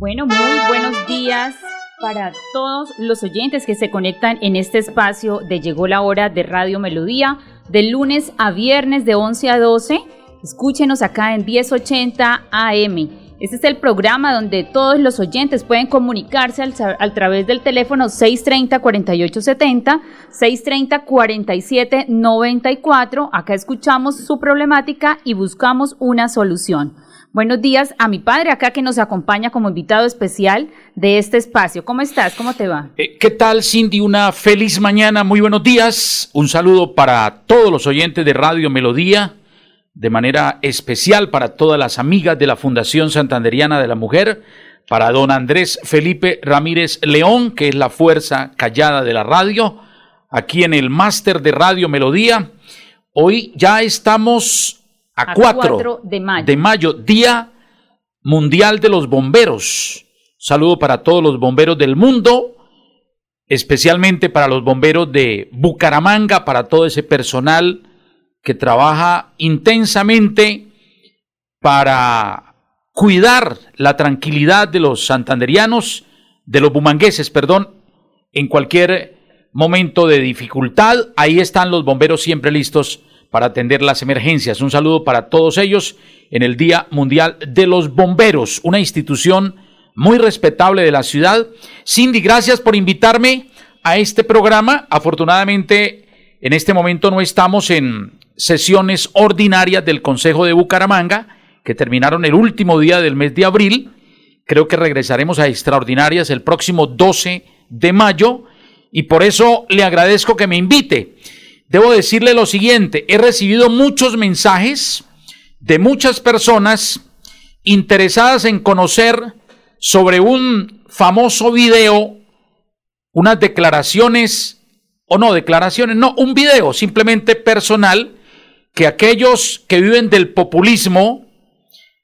Bueno, muy buenos días para todos los oyentes que se conectan en este espacio de Llegó la hora de Radio Melodía, de lunes a viernes de 11 a 12. Escúchenos acá en 1080 AM. Este es el programa donde todos los oyentes pueden comunicarse al, a través del teléfono 630-4870, 630-4794. Acá escuchamos su problemática y buscamos una solución. Buenos días a mi padre acá que nos acompaña como invitado especial de este espacio. ¿Cómo estás? ¿Cómo te va? Eh, ¿Qué tal, Cindy? Una feliz mañana, muy buenos días. Un saludo para todos los oyentes de Radio Melodía, de manera especial para todas las amigas de la Fundación Santanderiana de la Mujer, para don Andrés Felipe Ramírez León, que es la fuerza callada de la radio, aquí en el máster de Radio Melodía. Hoy ya estamos a, 4, de, mayo. de mayo, Día Mundial de los Bomberos. Saludo para todos los bomberos del mundo, especialmente para los bomberos de Bucaramanga, para todo ese personal que trabaja intensamente para cuidar la tranquilidad de los santanderianos, de los bumangueses, perdón, en cualquier momento de dificultad. Ahí están los bomberos siempre listos para atender las emergencias. Un saludo para todos ellos en el Día Mundial de los Bomberos, una institución muy respetable de la ciudad. Cindy, gracias por invitarme a este programa. Afortunadamente, en este momento no estamos en sesiones ordinarias del Consejo de Bucaramanga, que terminaron el último día del mes de abril. Creo que regresaremos a extraordinarias el próximo 12 de mayo y por eso le agradezco que me invite. Debo decirle lo siguiente, he recibido muchos mensajes de muchas personas interesadas en conocer sobre un famoso video, unas declaraciones, o no, declaraciones, no, un video simplemente personal, que aquellos que viven del populismo,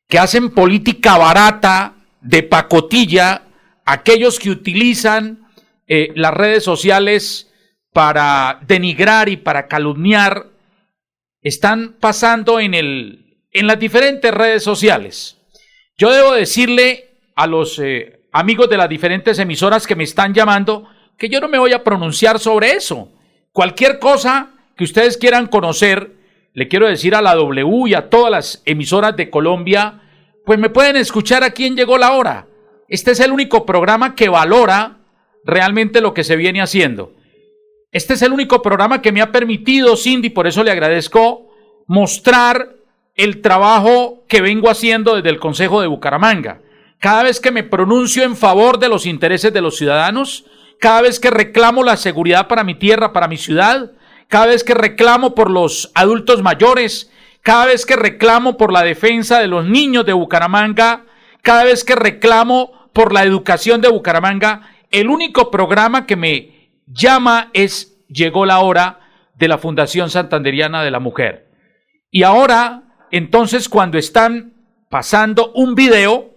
que hacen política barata, de pacotilla, aquellos que utilizan eh, las redes sociales para denigrar y para calumniar, están pasando en, el, en las diferentes redes sociales. Yo debo decirle a los eh, amigos de las diferentes emisoras que me están llamando que yo no me voy a pronunciar sobre eso. Cualquier cosa que ustedes quieran conocer, le quiero decir a la W y a todas las emisoras de Colombia, pues me pueden escuchar a quién llegó la hora. Este es el único programa que valora realmente lo que se viene haciendo. Este es el único programa que me ha permitido, Cindy, por eso le agradezco, mostrar el trabajo que vengo haciendo desde el Consejo de Bucaramanga. Cada vez que me pronuncio en favor de los intereses de los ciudadanos, cada vez que reclamo la seguridad para mi tierra, para mi ciudad, cada vez que reclamo por los adultos mayores, cada vez que reclamo por la defensa de los niños de Bucaramanga, cada vez que reclamo por la educación de Bucaramanga, el único programa que me llama es Llegó la hora de la Fundación Santanderiana de la Mujer. Y ahora, entonces, cuando están pasando un video,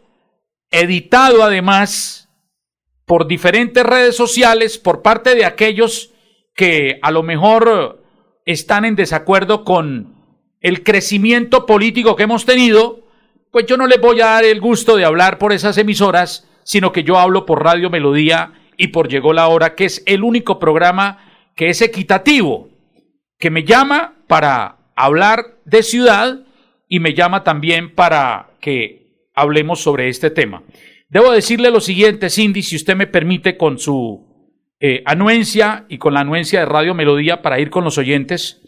editado además por diferentes redes sociales, por parte de aquellos que a lo mejor están en desacuerdo con el crecimiento político que hemos tenido, pues yo no les voy a dar el gusto de hablar por esas emisoras, sino que yo hablo por Radio Melodía y por Llegó la Hora, que es el único programa que es equitativo, que me llama para hablar de ciudad y me llama también para que hablemos sobre este tema. Debo decirle lo siguiente, Cindy, si usted me permite con su eh, anuencia y con la anuencia de Radio Melodía para ir con los oyentes.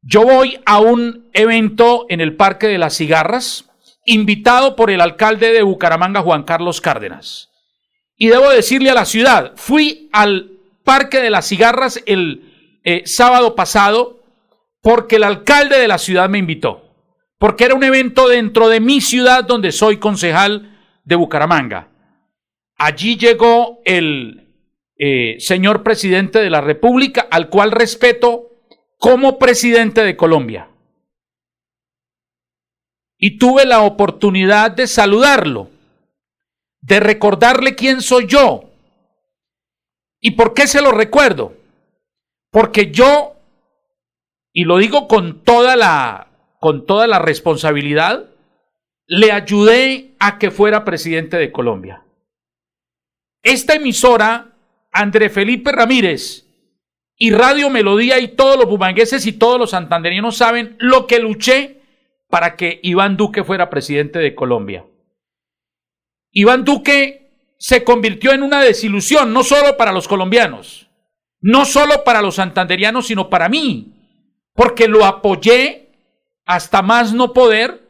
Yo voy a un evento en el Parque de las Cigarras, invitado por el alcalde de Bucaramanga, Juan Carlos Cárdenas. Y debo decirle a la ciudad, fui al Parque de las Cigarras el eh, sábado pasado porque el alcalde de la ciudad me invitó, porque era un evento dentro de mi ciudad donde soy concejal de Bucaramanga. Allí llegó el eh, señor presidente de la República, al cual respeto como presidente de Colombia. Y tuve la oportunidad de saludarlo, de recordarle quién soy yo. ¿Y por qué se lo recuerdo? Porque yo, y lo digo con toda la, con toda la responsabilidad, le ayudé a que fuera presidente de Colombia. Esta emisora, André Felipe Ramírez y Radio Melodía y todos los bumangueses y todos los santanderianos saben lo que luché para que Iván Duque fuera presidente de Colombia. Iván Duque se convirtió en una desilusión, no solo para los colombianos, no solo para los santanderianos, sino para mí, porque lo apoyé hasta más no poder,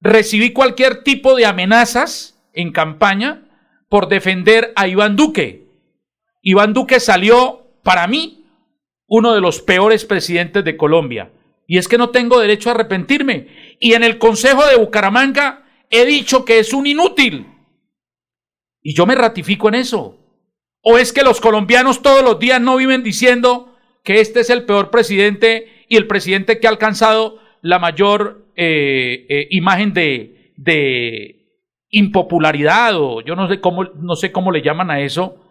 recibí cualquier tipo de amenazas en campaña, por defender a Iván Duque. Iván Duque salió, para mí, uno de los peores presidentes de Colombia. Y es que no tengo derecho a arrepentirme. Y en el Consejo de Bucaramanga he dicho que es un inútil. Y yo me ratifico en eso. ¿O es que los colombianos todos los días no viven diciendo que este es el peor presidente y el presidente que ha alcanzado la mayor eh, eh, imagen de, de, impopularidad o yo no sé cómo, no sé cómo le llaman a eso,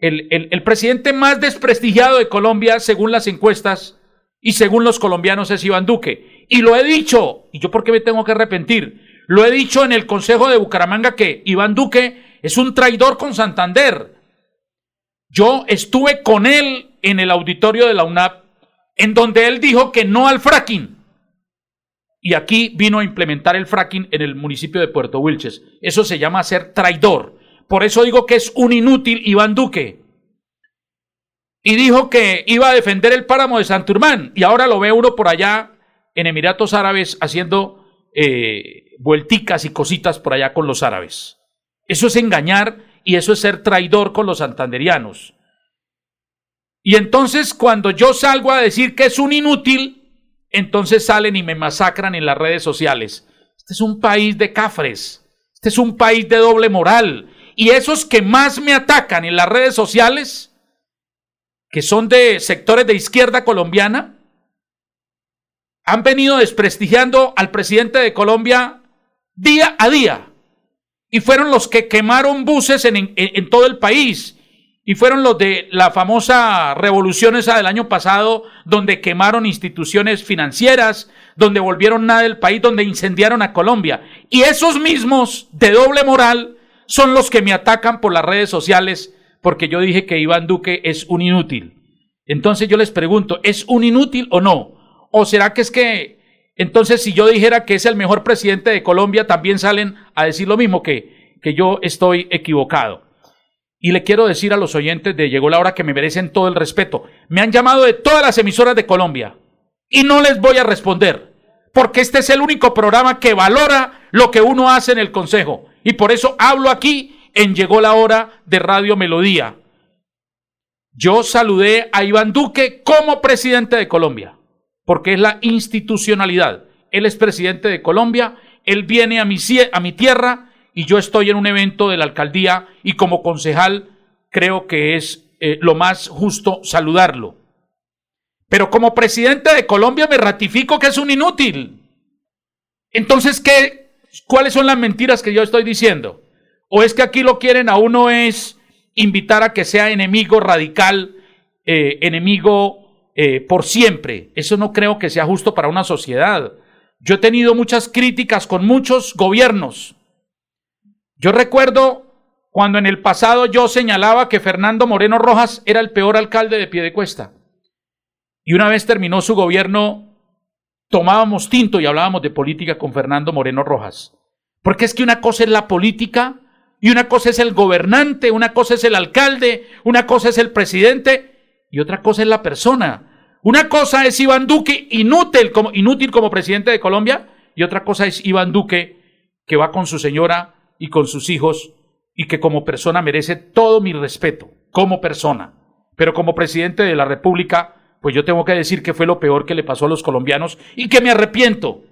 el, el, presidente más desprestigiado de Colombia, según las encuestas y según los colombianos, es Iván Duque. Y lo he dicho, y yo por qué me tengo que arrepentir, lo he dicho en el Consejo de Bucaramanga que Iván Duque es un traidor con Santander. Yo estuve con él en el auditorio de la UNAP, en donde él dijo que no al fracking y aquí vino a implementar el fracking en el municipio de Puerto Wilches. Eso se llama ser traidor. Por eso digo que es un inútil Iván Duque. Y dijo que iba a defender el páramo de Santurmán. Y ahora lo ve uno por allá en Emiratos Árabes haciendo eh, vuelticas y cositas por allá con los árabes. Eso es engañar y eso es ser traidor con los santanderianos. Y entonces cuando yo salgo a decir que es un inútil, entonces salen y me masacran en las redes sociales. Este es un país de cafres, este es un país de doble moral. Y esos que más me atacan en las redes sociales, que son de sectores de izquierda colombiana, han venido desprestigiando al presidente de Colombia día a día. Y fueron los que quemaron buses en, todo el país y fueron los de la famosa revolución esa del año pasado, donde quemaron instituciones financieras, donde volvieron nada del país, donde incendiaron a Colombia. Y esos mismos de doble moral son los que me atacan por las redes sociales porque yo dije que Iván Duque es un inútil. Entonces yo les pregunto, ¿es un inútil o no? ¿O será que es que entonces si yo dijera que es el mejor presidente de Colombia, también salen a decir lo mismo que, que yo estoy equivocado? Y le quiero decir a los oyentes de Llegó la hora que me merecen todo el respeto. Me han llamado de todas las emisoras de Colombia y no les voy a responder, porque este es el único programa que valora lo que uno hace en el Consejo. Y por eso hablo aquí en Llegó la hora de Radio Melodía. Yo saludé a Iván Duque como presidente de Colombia, porque es la institucionalidad. Él es presidente de Colombia, él viene a mi, tierra y yo estoy en un evento de la alcaldía y como concejal creo que es eh, lo más justo saludarlo. Pero como presidente de Colombia me ratifico que es un inútil. Entonces, ¿qué, ¿cuáles son las mentiras que yo estoy diciendo? ¿O es que aquí lo quieren a uno es invitar a que sea enemigo radical, eh, enemigo eh, por siempre? Eso no creo que sea justo para una sociedad. Yo he tenido muchas críticas con muchos gobiernos yo recuerdo cuando en el pasado yo señalaba que Fernando Moreno Rojas era el peor alcalde de Piedecuesta. Y una vez terminó su gobierno, tomábamos tinto y hablábamos de política con Fernando Moreno Rojas. Porque es que una cosa es la política y una cosa es el gobernante, una cosa es el alcalde, una cosa es el presidente y otra cosa es la persona. Una cosa es Iván Duque inútil como, inútil como presidente de Colombia y otra cosa es Iván Duque que va con su señora y con sus hijos y que como persona merece todo mi respeto, como persona. pero como presidente de la República, pues yo tengo que decir que fue lo peor que le pasó a los colombianos y que me arrepiento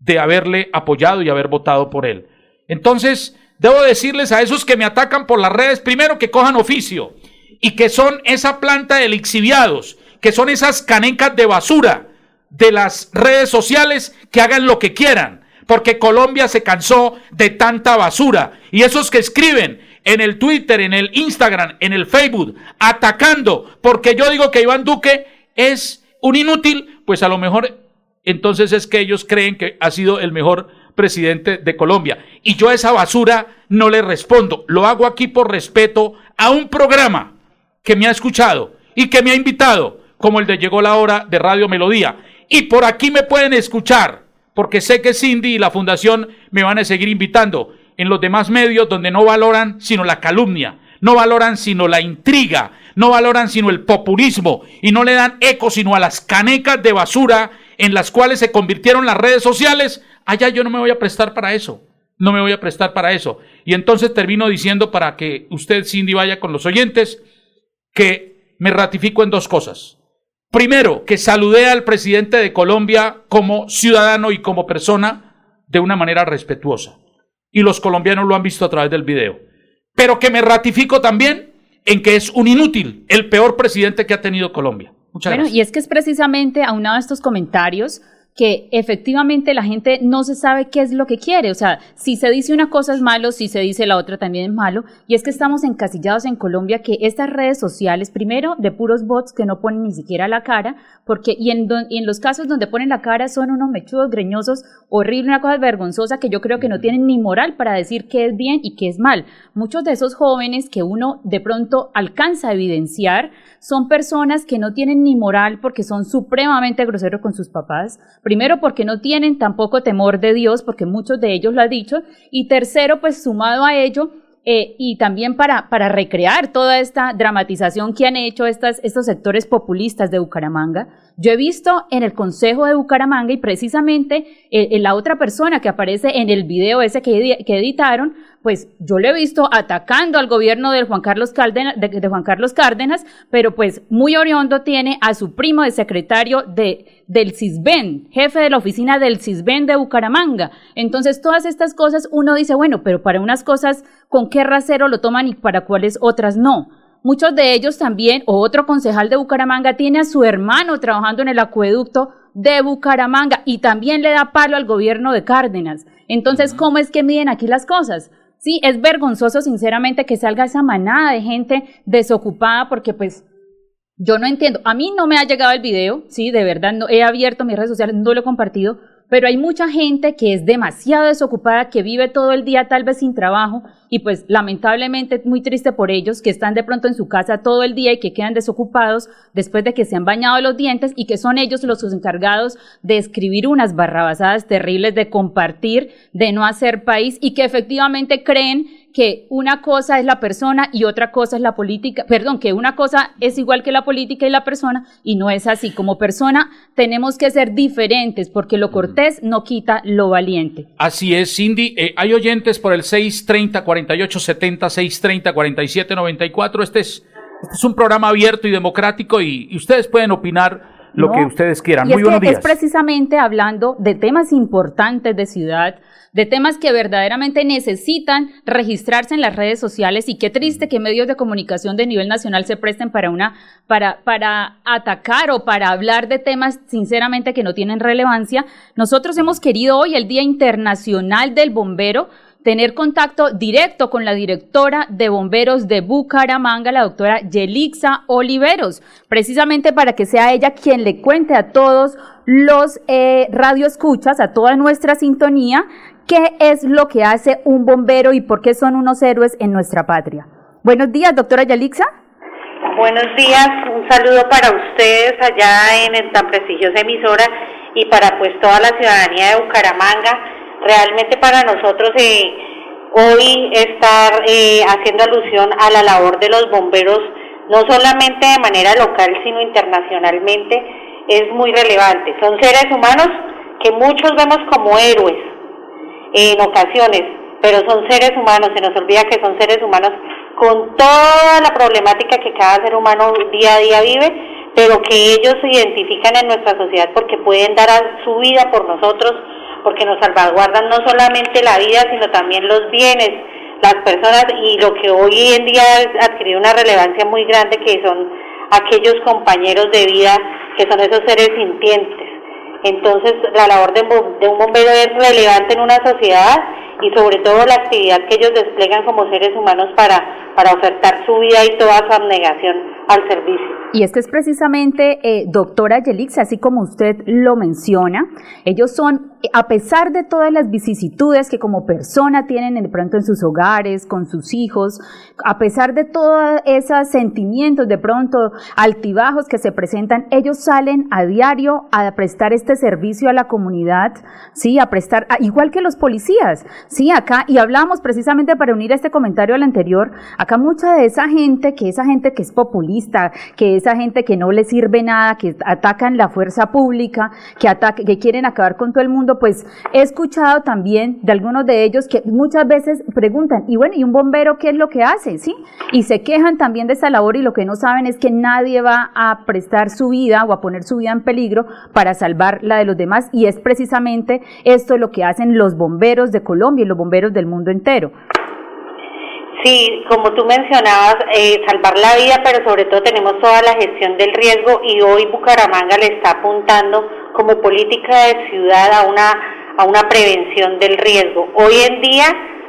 de haberle apoyado y haber votado por él. Entonces, debo decirles a esos que me atacan por las redes, primero que cojan oficio y que son esa planta de lixiviados, que son esas canecas de basura de las redes sociales que hagan lo que quieran, porque Colombia se cansó de tanta basura. Y esos que escriben en el Twitter, en el Instagram, en el Facebook, atacando, porque yo digo que Iván Duque es un inútil, pues a lo mejor entonces es que ellos creen que ha sido el mejor presidente de Colombia. Y yo a esa basura no le respondo. Lo hago aquí por respeto a un programa que me ha escuchado y que me ha invitado, como el de Llegó la Hora de Radio Melodía. Y por aquí me pueden escuchar, porque sé que Cindy y la Fundación me van a seguir invitando en los demás medios donde no valoran sino la calumnia, no valoran sino la intriga, no valoran sino el populismo y no le dan eco sino a las canecas de basura en las cuales se convirtieron las redes sociales, allá yo no me voy a prestar para eso. No me voy a prestar para eso. Y entonces termino diciendo para que usted, Cindy, vaya con los oyentes, que me ratifico en dos cosas. Primero, que saludé al presidente de Colombia como ciudadano y como persona de una manera respetuosa. Y los colombianos lo han visto a través del video. Pero que me ratifico también en que es un inútil, el peor presidente que ha tenido Colombia. Muchas bueno, y es que es precisamente aunado a estos comentarios que efectivamente la gente no se sabe qué es lo que quiere. O sea, si se dice una cosa es malo, si se dice la otra también es malo. Y es que estamos encasillados en Colombia que estas redes sociales, primero, de puros bots que no ponen ni siquiera la cara, porque y en, y en los casos donde ponen la cara son unos mechudos greñosos, horrible, una cosa vergonzosa que yo creo que no tienen ni moral para decir qué es bien y qué es mal. Muchos de esos jóvenes que uno de pronto alcanza a evidenciar son personas que no tienen ni moral porque son supremamente groseros con sus papás. Primero porque no tienen tampoco temor de Dios, porque muchos de ellos lo han dicho. Y tercero, pues sumado a ello, eh, y también para, para recrear toda esta dramatización que han hecho estos sectores populistas de Bucaramanga. Yo he visto en el Consejo de Bucaramanga y precisamente eh, en la otra persona que aparece en el video ese que, que editaron, pues yo lo he visto atacando al gobierno de Juan Carlos Cárdenas, de, Juan Carlos Cárdenas, pero pues muy oriondo tiene a su primo de secretario de, del CISBEN, jefe de la oficina del CISBEN de Bucaramanga. Entonces, todas estas cosas uno dice, bueno, pero para unas cosas, ¿con qué rasero lo toman y para cuáles otras no? Muchos de ellos también, o otro concejal de Bucaramanga, tiene a su hermano trabajando en el acueducto de Bucaramanga y también le da palo al gobierno de Cárdenas. Entonces, ¿cómo es que miden aquí las cosas? Sí, es vergonzoso sinceramente que salga esa manada de gente desocupada porque pues yo no entiendo. A mí no me ha llegado el video, sí, de verdad, no, he abierto mis redes sociales, no lo he compartido, pero hay mucha gente que es demasiado desocupada, que vive todo el día tal vez sin trabajo y pues lamentablemente muy triste por ellos que están de pronto en su casa todo el día y que quedan desocupados después de que se han bañado los dientes y que son ellos los encargados de escribir unas barrabasadas terribles, de compartir, de no hacer país y que efectivamente creen que una cosa es la persona y otra cosa es la política, perdón, que una cosa es igual que la política y la persona y no es así. Como persona tenemos que ser diferentes porque lo cortés no quita lo valiente. Así es, Cindy. Eh, hay oyentes por el 630 4870 630 4794. Este es, este es un programa abierto y democrático y, ustedes pueden opinar lo que ustedes quieran. Muy buenos días. Es precisamente hablando de temas importantes de ciudad de temas que verdaderamente necesitan registrarse en las redes sociales y qué triste que medios de comunicación de nivel nacional se presten para una para para atacar o para hablar de temas sinceramente que no tienen relevancia. Nosotros hemos querido hoy el Día Internacional del Bombero tener contacto directo con la directora de bomberos de Bucaramanga, la doctora Yelixa Oliveros, precisamente para que sea ella quien le cuente a todos los eh, radioescuchas, a toda nuestra sintonía, ¿Qué es lo que hace un bombero y por qué son unos héroes en nuestra patria? Buenos días, doctora Yalixa. Buenos días, un saludo para ustedes allá en tan prestigiosa emisora y para pues toda la ciudadanía de Bucaramanga. Realmente para nosotros eh, hoy estar eh, haciendo alusión a la labor de los bomberos, no solamente de manera local, sino internacionalmente, es muy relevante. Son seres humanos que muchos vemos como héroes, en ocasiones, pero son seres humanos, se nos olvida que son seres humanos con toda la problemática que cada ser humano día a día vive, pero que ellos se identifican en nuestra sociedad porque pueden dar su vida por nosotros, porque nos salvaguardan no solamente la vida, sino también los bienes, las personas y lo que hoy en día ha adquirido una relevancia muy grande que son aquellos compañeros de vida que son esos seres sintientes. Entonces la labor de, de un bombero es relevante en una sociedad y sobre todo la actividad que ellos desplegan como seres humanos para, para ofertar su vida y toda su abnegación servicio. Y es que es precisamente, eh, doctora Yelix, así como usted lo menciona, ellos son, a pesar de todas las vicisitudes que como persona tienen de pronto en sus hogares, con sus hijos, a pesar de todos esos sentimientos, de pronto altibajos que se presentan, ellos salen a diario a prestar este servicio a la comunidad, sí, a prestar, igual que los policías, sí, acá, y hablamos precisamente para unir este comentario al anterior, acá mucha de esa gente, que esa gente que es populista, que esa gente que no le sirve nada, que atacan la fuerza pública, que, que quieren acabar con todo el mundo, pues he escuchado también de algunos de ellos que muchas veces preguntan, y bueno, ¿y un bombero qué es lo que hace? ¿Sí? Y se quejan también de esa labor y lo que no saben es que nadie va a prestar su vida o a poner su vida en peligro para salvar la de los demás y es precisamente esto lo que hacen los bomberos de Colombia y los bomberos del mundo entero. Sí, como tú mencionabas, eh, salvar la vida, pero sobre todo tenemos toda la gestión del riesgo y hoy Bucaramanga le está apuntando como política de ciudad a una, a una prevención del riesgo. Hoy en día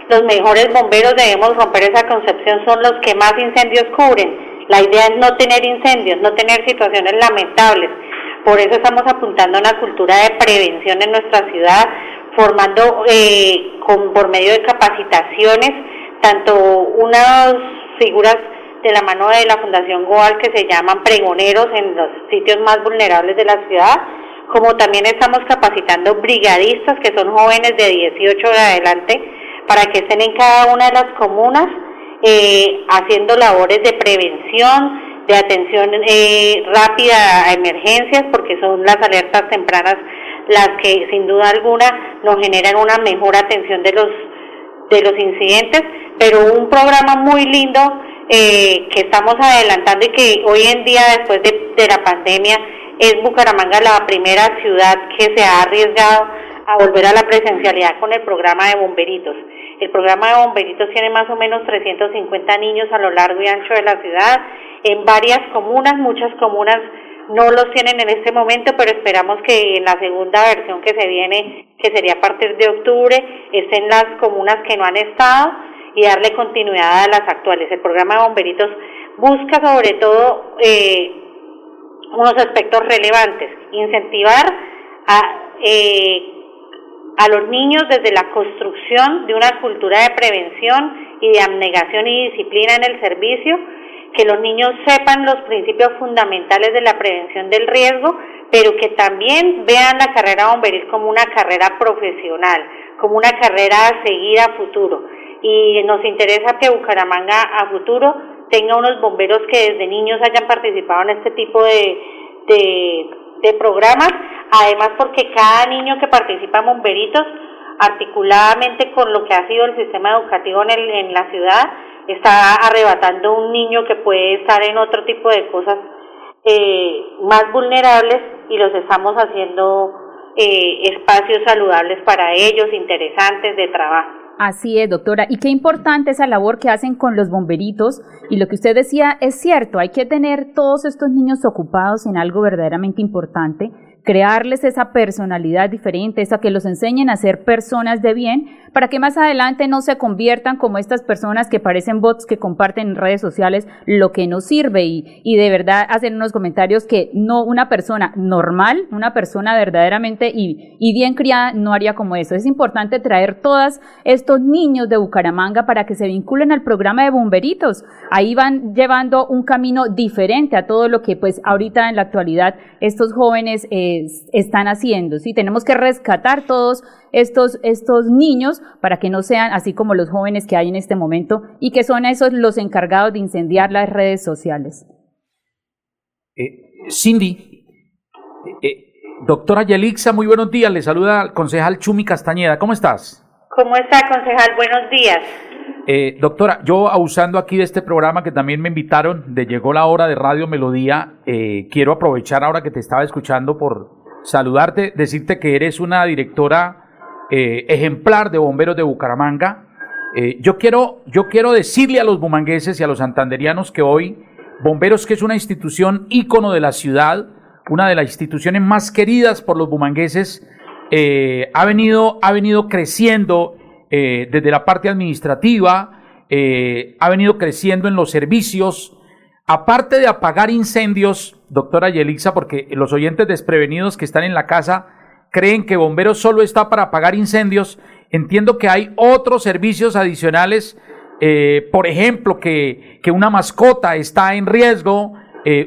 los mejores bomberos debemos romper esa concepción, son los que más incendios cubren. La idea es no tener incendios, no tener situaciones lamentables. Por eso estamos apuntando a una cultura de prevención en nuestra ciudad, formando eh, con, por medio de capacitaciones tanto unas figuras de la mano de la Fundación Goal que se llaman pregoneros en los sitios más vulnerables de la ciudad, como también estamos capacitando brigadistas que son jóvenes de 18 de adelante para que estén en cada una de las comunas eh, haciendo labores de prevención, de atención eh, rápida a emergencias, porque son las alertas tempranas las que sin duda alguna nos generan una mejor atención de los de los incidentes, pero un programa muy lindo eh, que estamos adelantando y que hoy en día, después de, de, la pandemia, es Bucaramanga la primera ciudad que se ha arriesgado a volver a la presencialidad con el programa de bomberitos. El programa de bomberitos tiene más o menos 350 niños a lo largo y ancho de la ciudad, en varias comunas, muchas comunas no los tienen en este momento, pero esperamos que en la segunda versión que se viene, que sería a partir de octubre, estén las comunas que no han estado y darle continuidad a las actuales. El programa de bomberitos busca sobre todo eh, unos aspectos relevantes, incentivar a, eh, a los niños desde la construcción de una cultura de prevención y de abnegación y disciplina en el servicio, que los niños sepan los principios fundamentales de la prevención del riesgo, pero que también vean la carrera bomberil como una carrera profesional, como una carrera a seguir a futuro. Y nos interesa que Bucaramanga a futuro tenga unos bomberos que desde niños hayan participado en este tipo de, de, de programas, además porque cada niño que participa en bomberitos, articuladamente con lo que ha sido el sistema educativo en, el, en la ciudad, está arrebatando un niño que puede estar en otro tipo de cosas eh, más vulnerables y los estamos haciendo eh, espacios saludables para ellos, interesantes de trabajo. Así es, doctora. Y qué importante esa labor que hacen con los bomberitos. Y lo que usted decía es cierto, hay que tener todos estos niños ocupados en algo verdaderamente importante crearles esa personalidad diferente, esa que los enseñen a ser personas de bien, para que más adelante no se conviertan como estas personas que parecen bots que comparten en redes sociales lo que no sirve y, y de verdad hacen unos comentarios que no una persona normal, una persona verdaderamente y, y bien criada no haría como eso. Es importante traer todos estos niños de Bucaramanga para que se vinculen al programa de bomberitos. Ahí van llevando un camino diferente a todo lo que pues ahorita en la actualidad estos jóvenes eh, están haciendo. ¿sí? Tenemos que rescatar todos estos, estos niños para que no sean así como los jóvenes que hay en este momento y que son esos los encargados de incendiar las redes sociales. Eh, Cindy, eh, eh, doctora Yelixa, muy buenos días. Le saluda el concejal Chumi Castañeda. ¿Cómo estás? ¿Cómo está, concejal? Buenos días. Eh, doctora, yo abusando aquí de este programa que también me invitaron, de Llegó la Hora de Radio Melodía, eh, quiero aprovechar ahora que te estaba escuchando por saludarte, decirte que eres una directora eh, ejemplar de bomberos de Bucaramanga. yo, quiero, yo quiero decirle a los bumangueses y a los santanderianos que hoy, Bomberos, que es una institución ícono de la ciudad, una de las instituciones más queridas por los bumangueses, ha, venido, ha venido creciendo eh, desde la parte administrativa, eh, ha venido creciendo en los servicios. Aparte de apagar incendios, doctora Yelixa, porque los oyentes desprevenidos que están en la casa creen que bomberos solo está para apagar incendios, entiendo que hay otros servicios adicionales, eh, por ejemplo, que, que, una mascota está en riesgo,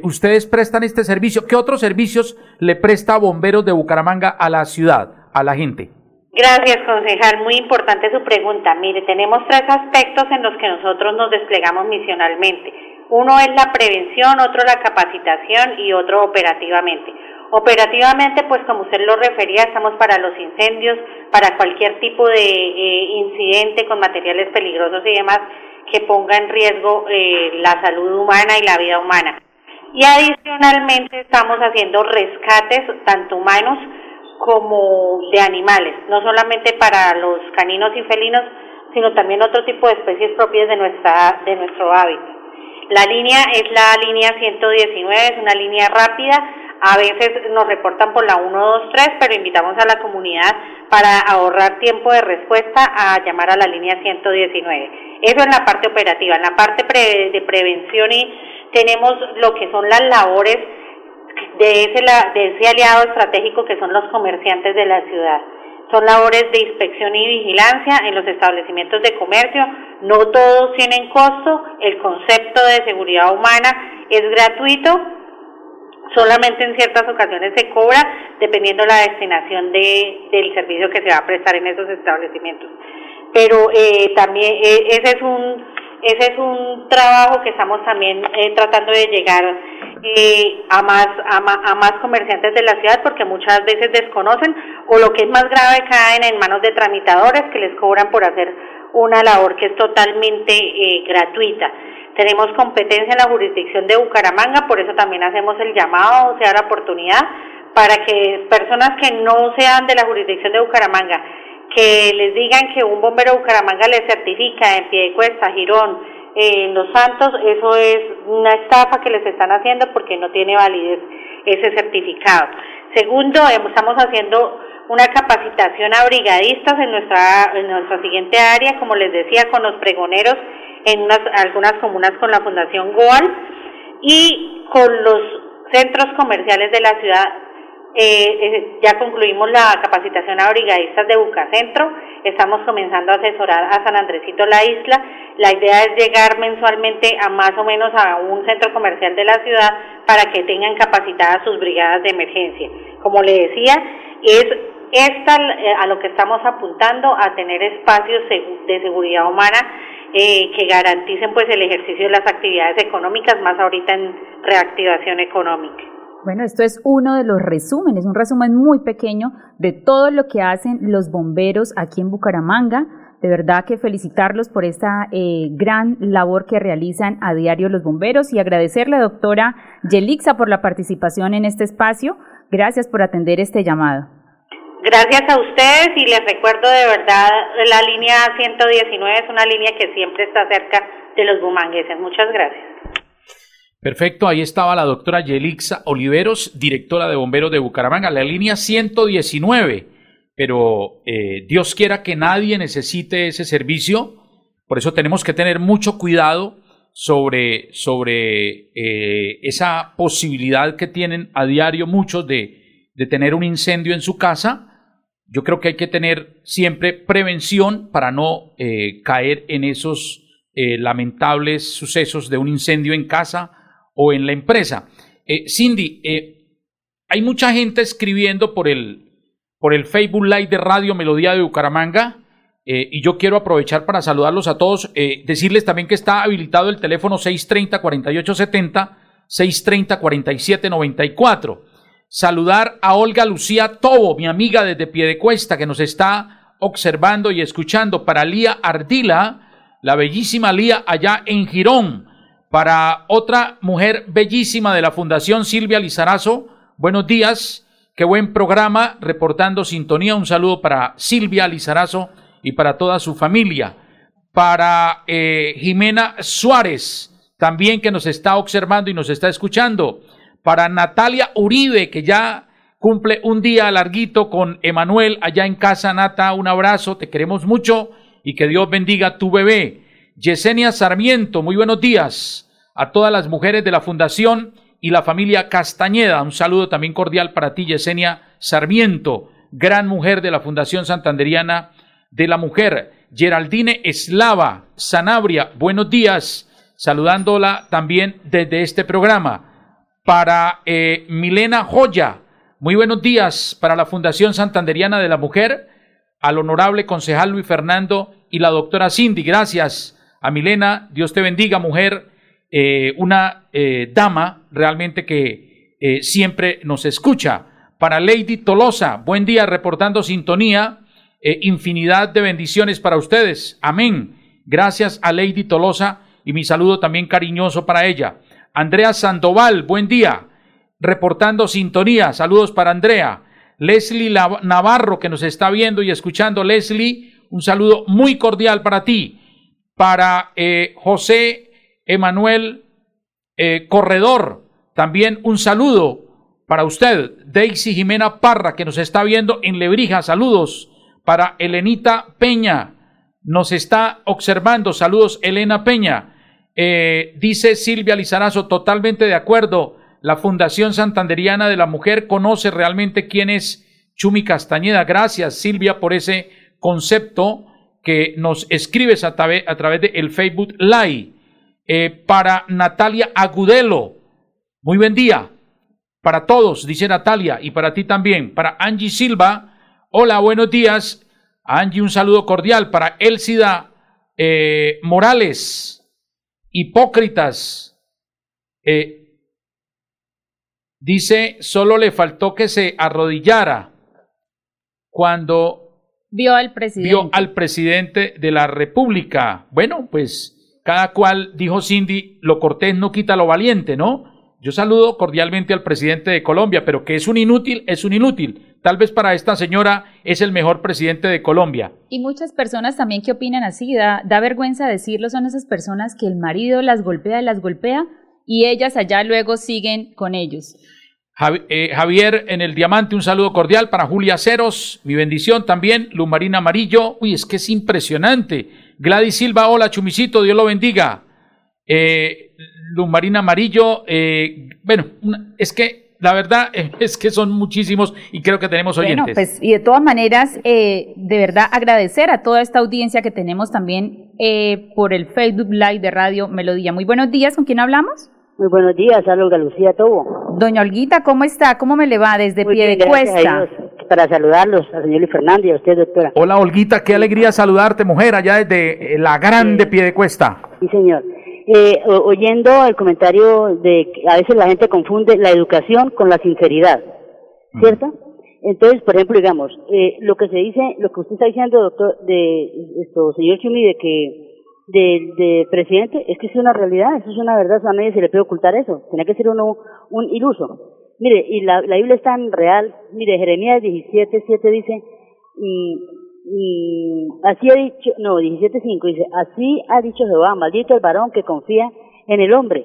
ustedes prestan este servicio. ¿Qué otros servicios le presta Bomberos de Bucaramanga a la ciudad, a la gente? Gracias, concejal. Muy importante su pregunta. Mire, tenemos tres aspectos en los que nosotros nos desplegamos misionalmente. Uno es la prevención, otro la capacitación y otro operativamente. Operativamente, pues como usted lo refería, estamos para los incendios, para cualquier tipo de eh, incidente con materiales peligrosos y demás que ponga en riesgo eh, la salud humana y la vida humana. Y adicionalmente estamos haciendo rescates, tanto humanos como de animales, no solamente para los caninos y felinos, sino también otro tipo de especies propias de, nuestra, de nuestro hábitat. La línea es la línea 119, es una línea rápida, a veces nos reportan por la 123, pero invitamos a la comunidad para ahorrar tiempo de respuesta a llamar a la línea 119. Eso en la parte operativa. En la parte de prevención y tenemos lo que son las labores de ese, de ese aliado estratégico que son los comerciantes de la ciudad. Son labores de inspección y vigilancia en los establecimientos de comercio. No todos tienen costo. El concepto de seguridad humana es gratuito. Solamente en ciertas ocasiones se cobra dependiendo la destinación de, del servicio que se va a prestar en esos establecimientos. Pero eh, también eh, ese es un ese es un trabajo que estamos también eh, tratando de llegar eh, a, más, a, más comerciantes de la ciudad porque muchas veces desconocen o lo que es más grave caen en manos de tramitadores que les cobran por hacer una labor que es totalmente eh, gratuita. Tenemos competencia en la jurisdicción de Bucaramanga, por eso también hacemos el llamado, o sea, la oportunidad para que personas que no sean de la jurisdicción de Bucaramanga, que les digan que un bombero Bucaramanga les certifica en pie de cuesta, Girón, en Los Santos, eso es una estafa que les están haciendo porque no tiene validez ese certificado. Segundo, estamos haciendo una capacitación a brigadistas en nuestra, en nuestra siguiente área, como les decía, con los pregoneros en unas, algunas comunas con la Fundación Goal y con los centros comerciales de la ciudad eh, eh, ya concluimos la capacitación a brigadistas de Bucacentro, estamos comenzando a asesorar a San Andresito la isla. La idea es llegar mensualmente a más o menos a un centro comercial de la ciudad para que tengan capacitadas sus brigadas de emergencia. Como le decía, es esta eh, a lo que estamos apuntando a tener espacios de seguridad humana eh, que garanticen pues el ejercicio de las actividades económicas más ahorita en reactivación económica. Bueno, esto es uno de los resúmenes, un resumen muy pequeño de todo lo que hacen los bomberos aquí en Bucaramanga. De verdad que felicitarlos por esta eh, gran labor que realizan a diario los bomberos y agradecerle a doctora Yelixa por la participación en este espacio. Gracias por atender este llamado. Gracias a ustedes y les recuerdo de verdad la línea 119 es una línea que siempre está cerca de los bumangueses. Muchas gracias. Perfecto, ahí estaba la doctora Yelixa Oliveros, directora de bomberos de Bucaramanga, la línea 119. Pero eh, Dios quiera que nadie necesite ese servicio, por eso tenemos que tener mucho cuidado sobre, sobre eh, esa posibilidad que tienen a diario muchos de, de tener un incendio en su casa. Yo creo que hay que tener siempre prevención para no eh, caer en esos lamentables sucesos de un incendio en casa o en la empresa. Eh, Cindy, eh, hay mucha gente escribiendo por el, por el Facebook Live de Radio Melodía de Bucaramanga. Eh, y yo quiero aprovechar para saludarlos a todos, decirles también que está habilitado el teléfono 630-4870, 630-4794. Saludar a Olga Lucía Tobo, mi amiga desde Piedecuesta, que nos está observando y escuchando. Para Lía Ardila, la bellísima Lía allá en Girón. Para otra mujer bellísima de la Fundación Silvia Lizarazo, buenos días, qué buen programa, reportando sintonía. Un saludo para Silvia Lizarazo y para toda su familia. Para eh, Jimena Suárez, también que nos está observando y nos está escuchando. Para Natalia Uribe, que ya cumple un día larguito con Emanuel allá en casa. Nata, un abrazo, te queremos mucho y que Dios bendiga a tu bebé. Yesenia Sarmiento, muy buenos días a todas las mujeres de la Fundación y la familia Castañeda. Un saludo también cordial para ti, Yesenia Sarmiento, gran mujer de la Fundación Santanderiana de la Mujer. Geraldine Eslava Sanabria, buenos días, saludándola también desde este programa. Para eh, Milena Joya, muy buenos días para la Fundación Santanderiana de la Mujer, al honorable concejal Luis Fernando y la doctora Cindy. Gracias a Milena, Dios te bendiga, mujer eh, una eh, dama realmente que eh, siempre nos escucha. Para Lady Tolosa, buen día, reportando sintonía, infinidad de bendiciones para ustedes. Amén. Gracias a Lady Tolosa y mi saludo también cariñoso para ella. Andrea Sandoval, buen día, reportando sintonía. Saludos para Andrea. Leslie Navarro, que nos está viendo y escuchando. Leslie, un saludo muy cordial para ti. Para José Emanuel eh, Corredor, también un saludo para usted. Daisy Jimena Parra, que nos está viendo en Lebrija, saludos. Para Elenita Peña, nos está observando, saludos Elena Peña. Eh, dice Silvia Lizarazo, totalmente de acuerdo. La Fundación Santanderiana de la Mujer conoce realmente quién es Chumi Castañeda. Gracias, Silvia, por ese concepto que nos escribes a, través, a de el Facebook Live. Eh, para Natalia Agudelo. Muy buen día. Para todos, dice Natalia, y para ti también. Para Angie Silva. Hola, buenos días. Angie, un saludo cordial. Para Elcida eh, Morales. Hipócritas. Eh, dice, solo le faltó que se arrodillara cuando vio al presidente. Vio al presidente de la República. Bueno, pues cada cual, dijo Cindy, lo cortés no quita lo valiente, ¿no? Yo saludo cordialmente al presidente de Colombia, pero que es un inútil, es un inútil. Tal vez para esta señora es el mejor presidente de Colombia. Y muchas personas también que opinan así, da, da vergüenza decirlo, son esas personas que el marido las golpea y las golpea y ellas allá luego siguen con ellos. Eh, Javier en el Diamante, un saludo cordial para Julia Ceros, mi bendición también, Lumarina Amarillo, uy, es que es impresionante. Gladys Silva, hola Chumicito, Dios lo bendiga. Eh, Amarillo, eh, bueno, es que la verdad es que son muchísimos y creo que tenemos oyentes. pues, y de todas maneras, de verdad agradecer a toda esta audiencia que tenemos también por el Facebook Live de Radio Melodía. Muy buenos días, ¿con quién hablamos? Muy buenos días, Olga Lucía Tobo. Doña Olguita, ¿cómo está? ¿Cómo me le va desde pie de cuesta? Para saludarlos, al señor Luis Fernández y a usted, doctora. Hola, Olguita, qué alegría saludarte, mujer, allá desde eh, la grande pie de cuesta. Sí, señor. Eh, oyendo el comentario de que a veces la gente confunde la educación con la sinceridad, mm. ¿cierto? Entonces, por ejemplo, digamos, eh, lo que se dice, lo que usted está diciendo, doctor, de esto, señor Chumi, de que de, presidente, es que es una realidad, eso es una verdad, a nadie se le puede ocultar eso, tiene que ser uno un iluso. Mire, y la, la Biblia es tan real, mire, Jeremías 17, 7 dice, mm, mm, así ha dicho, no, 17, 5 dice, así ha dicho Jehová, maldito el varón que confía en el hombre.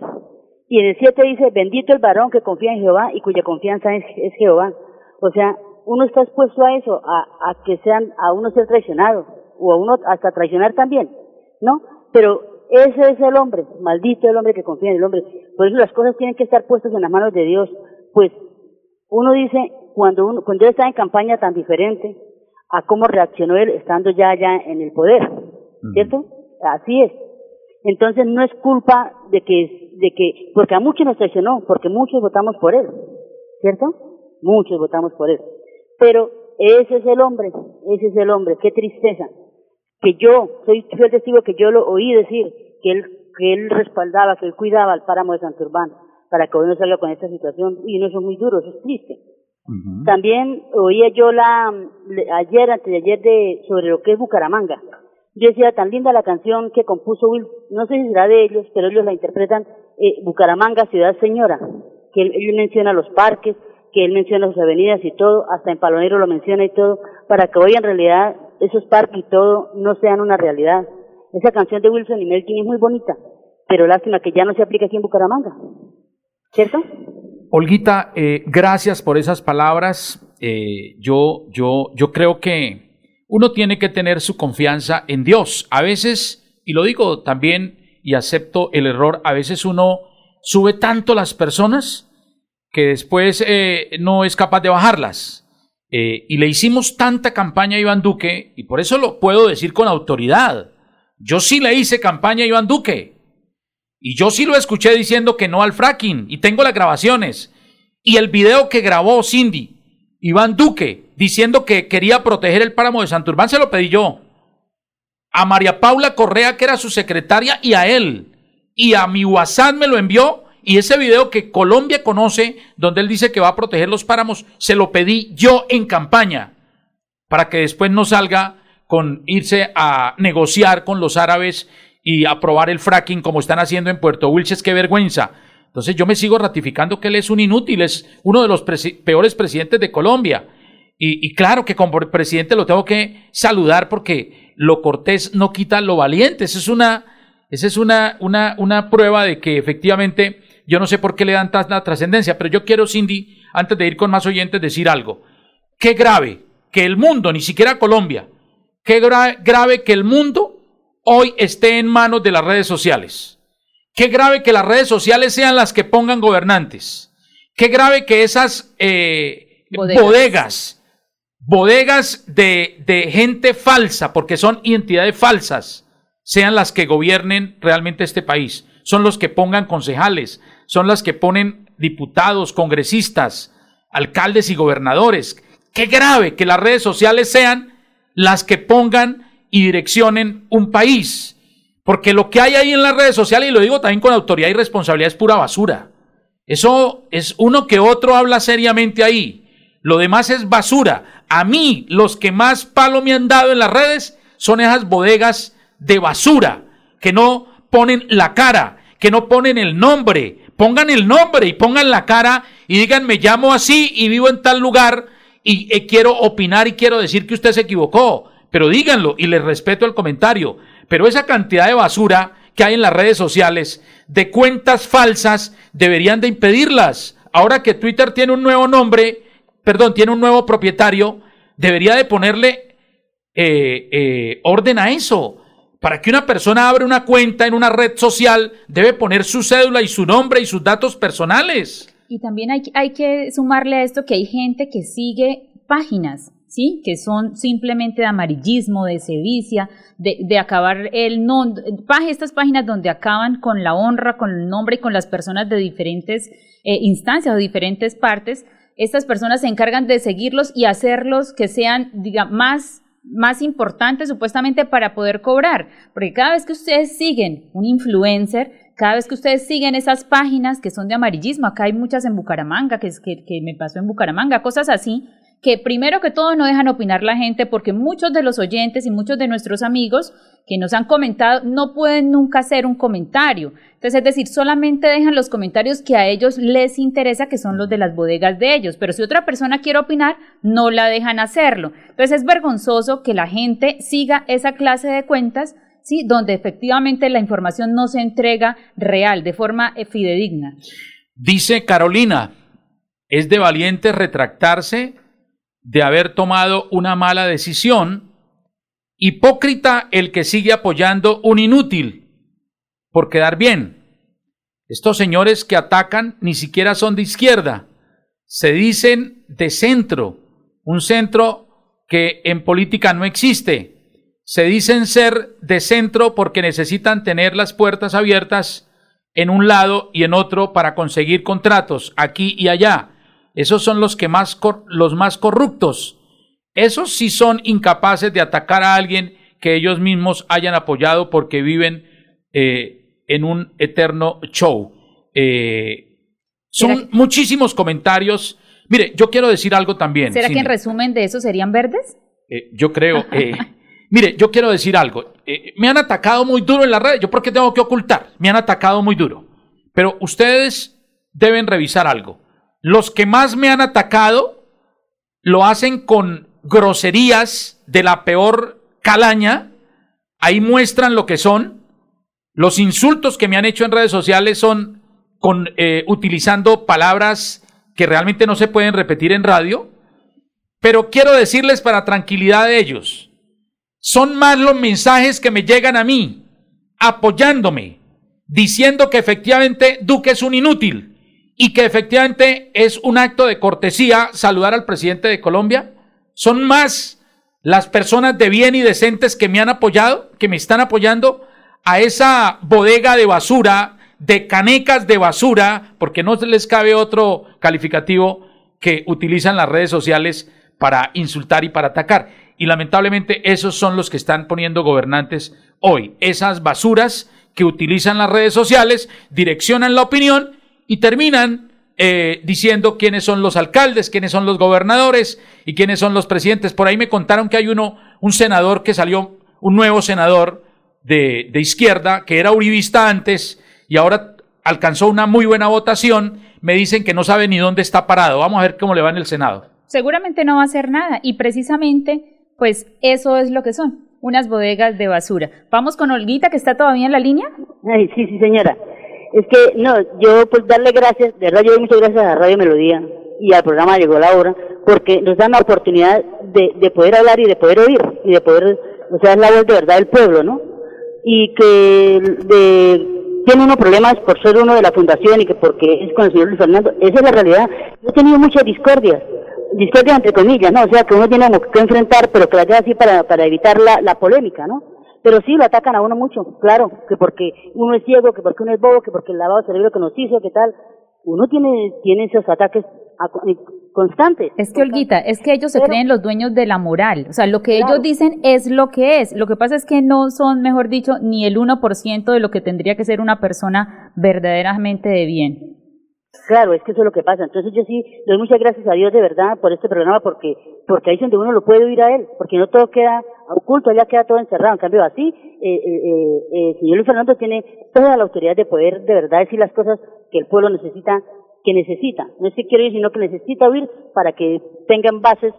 Y en el 7 dice, bendito el varón que confía en Jehová y cuya confianza es, es Jehová. O sea, uno está expuesto a eso, a, a que sean, a uno ser traicionado, o a uno hasta traicionar también. ¿No? Pero ese es el hombre, maldito el hombre que confía en el hombre. Por eso las cosas tienen que estar puestas en las manos de Dios. Pues uno dice, cuando, uno, cuando él está en campaña tan diferente a cómo reaccionó él estando ya allá en el poder, ¿cierto? Así es. Entonces no es culpa de que, de que, porque a muchos nos traicionó, porque muchos votamos por él, ¿cierto? Muchos votamos por él. Pero ese es el hombre, ese es el hombre, qué tristeza que yo, soy fiel testigo que yo lo oí decir, que él, que él respaldaba, que él cuidaba al páramo de Santurbán, para que hoy no salga con esta situación, y no es muy duro, eso es triste. También oía yo la, ayer, antes de ayer, de, sobre lo que es Bucaramanga. Yo decía, tan linda la canción que compuso Will, no sé si será de ellos, pero ellos la interpretan, eh, Bucaramanga, Ciudad Señora, que él, él menciona los parques, que él menciona sus avenidas y todo, hasta en Palonero lo menciona y todo, para que hoy en realidad esos parques y todo no sean una realidad. Esa canción de Wilson y Melkin es muy bonita, pero lástima que ya no se aplica aquí en Bucaramanga. ¿Cierto? Olguita, eh, gracias por esas palabras. Eh, yo, yo, yo creo que uno tiene que tener su confianza en Dios. A veces, y lo digo también y acepto el error, a veces uno sube tanto las personas que después eh, no es capaz de bajarlas. Eh, y le hicimos tanta campaña a Iván Duque, y por eso lo puedo decir con autoridad. Yo sí le hice campaña a Iván Duque. Y yo sí lo escuché diciendo que no al fracking. Y tengo las grabaciones. Y el video que grabó Cindy, Iván Duque, diciendo que quería proteger el páramo de Santurbán, se lo pedí yo. A María Paula Correa, que era su secretaria, y a él. Y a mi WhatsApp me lo envió. Y ese video que Colombia conoce, donde él dice que va a proteger los páramos, se lo pedí yo en campaña. Para que después no salga con irse a negociar con los árabes y aprobar el fracking como están haciendo en Puerto Wilches, qué vergüenza. Entonces yo me sigo ratificando que él es un inútil, es uno de los peores presidentes de Colombia. Y, y, claro que como presidente lo tengo que saludar porque lo cortés no quita lo valiente. Esa es una, esa es una, una, una prueba de que efectivamente yo no sé por qué le dan tanta trascendencia, pero yo quiero, Cindy, antes de ir con más oyentes, decir algo. Qué grave que el mundo, ni siquiera Colombia, qué gra grave que el mundo hoy esté en manos de las redes sociales. Qué grave que las redes sociales sean las que pongan gobernantes. Qué grave que esas eh, bodegas, bodegas, bodegas de, de gente falsa, porque son identidades falsas, sean las que gobiernen realmente este país. Son los que pongan concejales, son las que ponen diputados, congresistas, alcaldes y gobernadores. Qué grave que las redes sociales sean las que pongan y direccionen un país. Porque lo que hay ahí en las redes sociales, y lo digo también con autoridad y responsabilidad, es pura basura. Eso es uno que otro habla seriamente ahí. Lo demás es basura. A mí, los que más palo me han dado en las redes son esas bodegas de basura, que no ponen la cara, que no ponen el nombre. Pongan el nombre y pongan la cara y digan, me llamo así y vivo en tal lugar y eh, quiero opinar y quiero decir que usted se equivocó pero díganlo y les respeto el comentario. Pero esa cantidad de basura que hay en las redes sociales, de cuentas falsas, deberían de impedirlas. Ahora que Twitter tiene un nuevo nombre, perdón, tiene un nuevo propietario, debería de ponerle eh, eh, orden a eso. Para que una persona abra una cuenta en una red social, debe poner su cédula y su nombre y sus datos personales. Y también hay, hay que sumarle a esto que hay gente que sigue páginas ¿sí? Que son simplemente de amarillismo, de sedicia, de, de acabar el no, estas páginas donde acaban con la honra, con el nombre y con las personas de diferentes eh, instancias o diferentes partes. Estas personas se encargan de seguirlos y hacerlos que sean, diga, más más importantes supuestamente para poder cobrar, porque cada vez que ustedes siguen un influencer, cada vez que ustedes siguen esas páginas que son de amarillismo, acá hay muchas en Bucaramanga, que, es, que, que me pasó en Bucaramanga, cosas así, que primero que todo no dejan opinar la gente porque muchos de los oyentes y muchos de nuestros amigos que nos han comentado no pueden nunca hacer un comentario. Entonces, es decir, solamente dejan los comentarios que a ellos les interesa, que son los de las bodegas de ellos. Pero si otra persona quiere opinar, no la dejan hacerlo. Entonces, es vergonzoso que la gente siga esa clase de cuentas, ¿sí? Donde efectivamente la información no se entrega real, de forma fidedigna. Dice Carolina, es de valiente retractarse de haber tomado una mala decisión, hipócrita el que sigue apoyando un inútil por quedar bien. Estos señores que atacan ni siquiera son de izquierda, se dicen de centro, un centro que en política no existe. Se dicen ser de centro porque necesitan tener las puertas abiertas en un lado y en otro para conseguir contratos aquí y allá esos son los que más los más corruptos. Esos sí son incapaces de atacar a alguien que ellos mismos hayan apoyado porque viven eh, en un eterno show. Eh, son muchísimos comentarios. Mire, yo quiero decir algo también. ¿Será que en resumen de eso serían verdes? Eh, yo creo. Mire, yo quiero decir algo. Me han atacado muy duro en la red. ¿Yo por qué tengo que ocultar? Me han atacado muy duro. Pero ustedes deben revisar algo. Los que más me han atacado lo hacen con groserías de la peor calaña. Ahí muestran lo que son. Los insultos que me han hecho en redes sociales son con, eh, utilizando palabras que realmente no se pueden repetir en radio. Pero quiero decirles para tranquilidad de ellos, son más los mensajes que me llegan a mí, apoyándome, diciendo que efectivamente Duque es un inútil y que efectivamente es un acto de cortesía saludar al presidente de Colombia. Son más las personas de bien y decentes que me han apoyado, que me están apoyando a esa bodega de basura, de canecas de basura, porque no les cabe otro calificativo que utilizan las redes sociales para insultar y para atacar. Y lamentablemente esos son los que están poniendo gobernantes hoy. Esas basuras que utilizan las redes sociales, direccionan la opinión y terminan eh, diciendo quiénes son los alcaldes, quiénes son los gobernadores y quiénes son los presidentes. Por ahí me contaron que hay uno, un senador que salió, un nuevo senador de, de izquierda, que era uribista antes y ahora alcanzó una muy buena votación. Me dicen que no sabe ni dónde está parado. Vamos a ver cómo le va en el Senado seguramente no va a hacer nada y precisamente pues eso es lo que son, unas bodegas de basura. Vamos con Olguita que está todavía en la línea. Ay, sí, sí, señora. Es que, no, yo pues darle gracias, de verdad yo doy muchas gracias a Radio Melodía y al programa Llegó la Hora, porque nos dan la oportunidad de, de poder hablar y de poder oír, y de poder, o sea, es la voz de verdad del pueblo, ¿no? Y que de, tiene uno problemas por ser uno de la fundación y que porque es con el señor Luis Fernando, esa es la realidad. Yo he tenido muchas discordias, discordia entre comillas, ¿no? O sea, que uno tiene que enfrentar, pero que vaya así para, para evitar la, la polémica, ¿no? Pero sí, lo atacan a uno mucho, claro, que porque uno es ciego, que porque uno es bobo, que porque el lavado de cerebro que nos hizo, que tal. Uno tiene, tiene esos ataques eh, constantes. Es que, Olguita, es que ellos se creen los dueños de la moral. O sea, lo que ellos dicen es lo que es. Lo que pasa es que no son, mejor dicho, ni el 1% de lo que tendría que ser una persona verdaderamente de bien. Claro, es que eso es lo que pasa. Entonces yo sí doy muchas gracias a Dios de verdad por este programa porque porque ahí es donde uno lo puede oír a él, porque no todo queda oculto, ya queda todo encerrado. En cambio así, eh, eh, eh, eh, señor Luis Fernando tiene toda la autoridad de poder de verdad decir las cosas que el pueblo necesita, que necesita. No es que quiere oír, sino que necesita oír para que tengan bases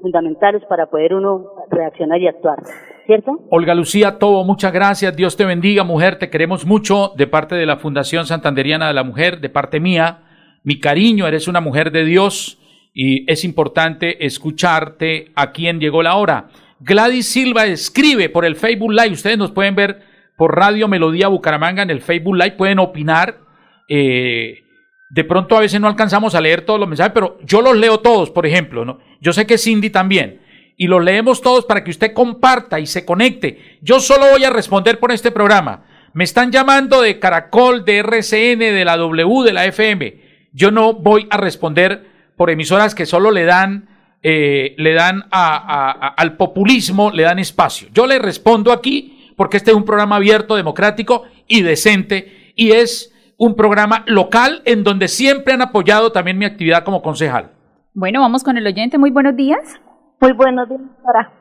fundamentales para poder uno reaccionar y actuar. ¿Cierto? Olga Lucía Tobo, muchas gracias. Dios te bendiga, mujer. Te queremos mucho de parte de la Fundación Santanderiana de la Mujer, de parte mía. Mi cariño, eres una mujer de Dios y es importante escucharte a quien llegó la hora. Gladys Silva escribe por el Facebook Live. Ustedes nos pueden ver por Radio Melodía Bucaramanga en el Facebook Live. Pueden opinar. Eh, de pronto a veces no alcanzamos a leer todos los mensajes, pero yo los leo todos, por ejemplo. ¿no? Yo sé que Cindy también. Y los leemos todos para que usted comparta y se conecte. Yo solo voy a responder por este programa. Me están llamando de Caracol, de RCN, de la W, de la FM. Yo no voy a responder por emisoras que solo le dan, eh, le dan al populismo, le dan espacio. Yo le respondo aquí porque este es un programa abierto, democrático y decente y es un programa local en donde siempre han apoyado también mi actividad como concejal. Bueno, vamos con el oyente. Muy buenos días. Muy buenos días, Sara.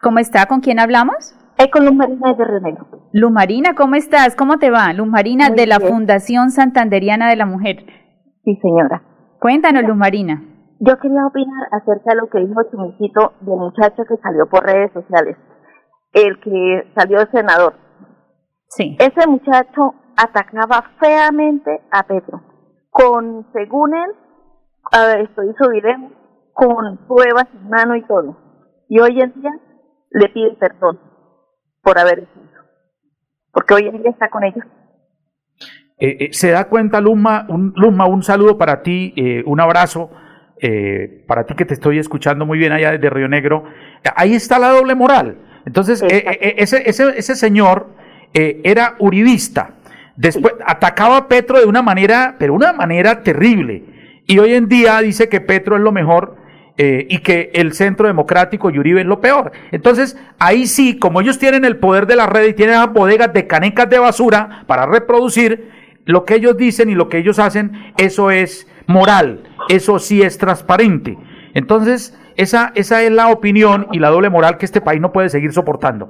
¿Cómo está? ¿Con quién hablamos? Es con Luz Marina de Río Luz Marina, ¿cómo estás? ¿Cómo te va? Luz Marina de la Fundación Santanderiana de la Mujer. Sí, señora. Cuéntanos, Luz Marina. Yo quería opinar acerca de lo que dijo Chumicito del muchacho que salió por redes sociales, el que salió senador. Sí. Ese muchacho atacaba feamente a Petro, con, según él, esto hizo video, con pruebas en mano y todo. Y hoy en día le pide perdón por haber hecho eso. Porque hoy en día está con ellos. Eh, eh, ¿Se da cuenta, Luma? Un, Luma, un saludo para ti, eh, un abrazo para ti que te estoy escuchando muy bien allá desde Río Negro. Ahí está la doble moral. Entonces, ese, ese, ese señor era uribista. Después atacaba a Petro de una manera, pero una manera terrible. Y hoy en día dice que Petro es lo mejor eh, y que el centro democrático y Uribe es lo peor. Entonces, ahí sí, como ellos tienen el poder de la red y tienen las bodegas de canecas de basura para reproducir, lo que ellos dicen y lo que ellos hacen, eso es moral, eso sí es transparente. Entonces, esa, esa es la opinión y la doble moral que este país no puede seguir soportando.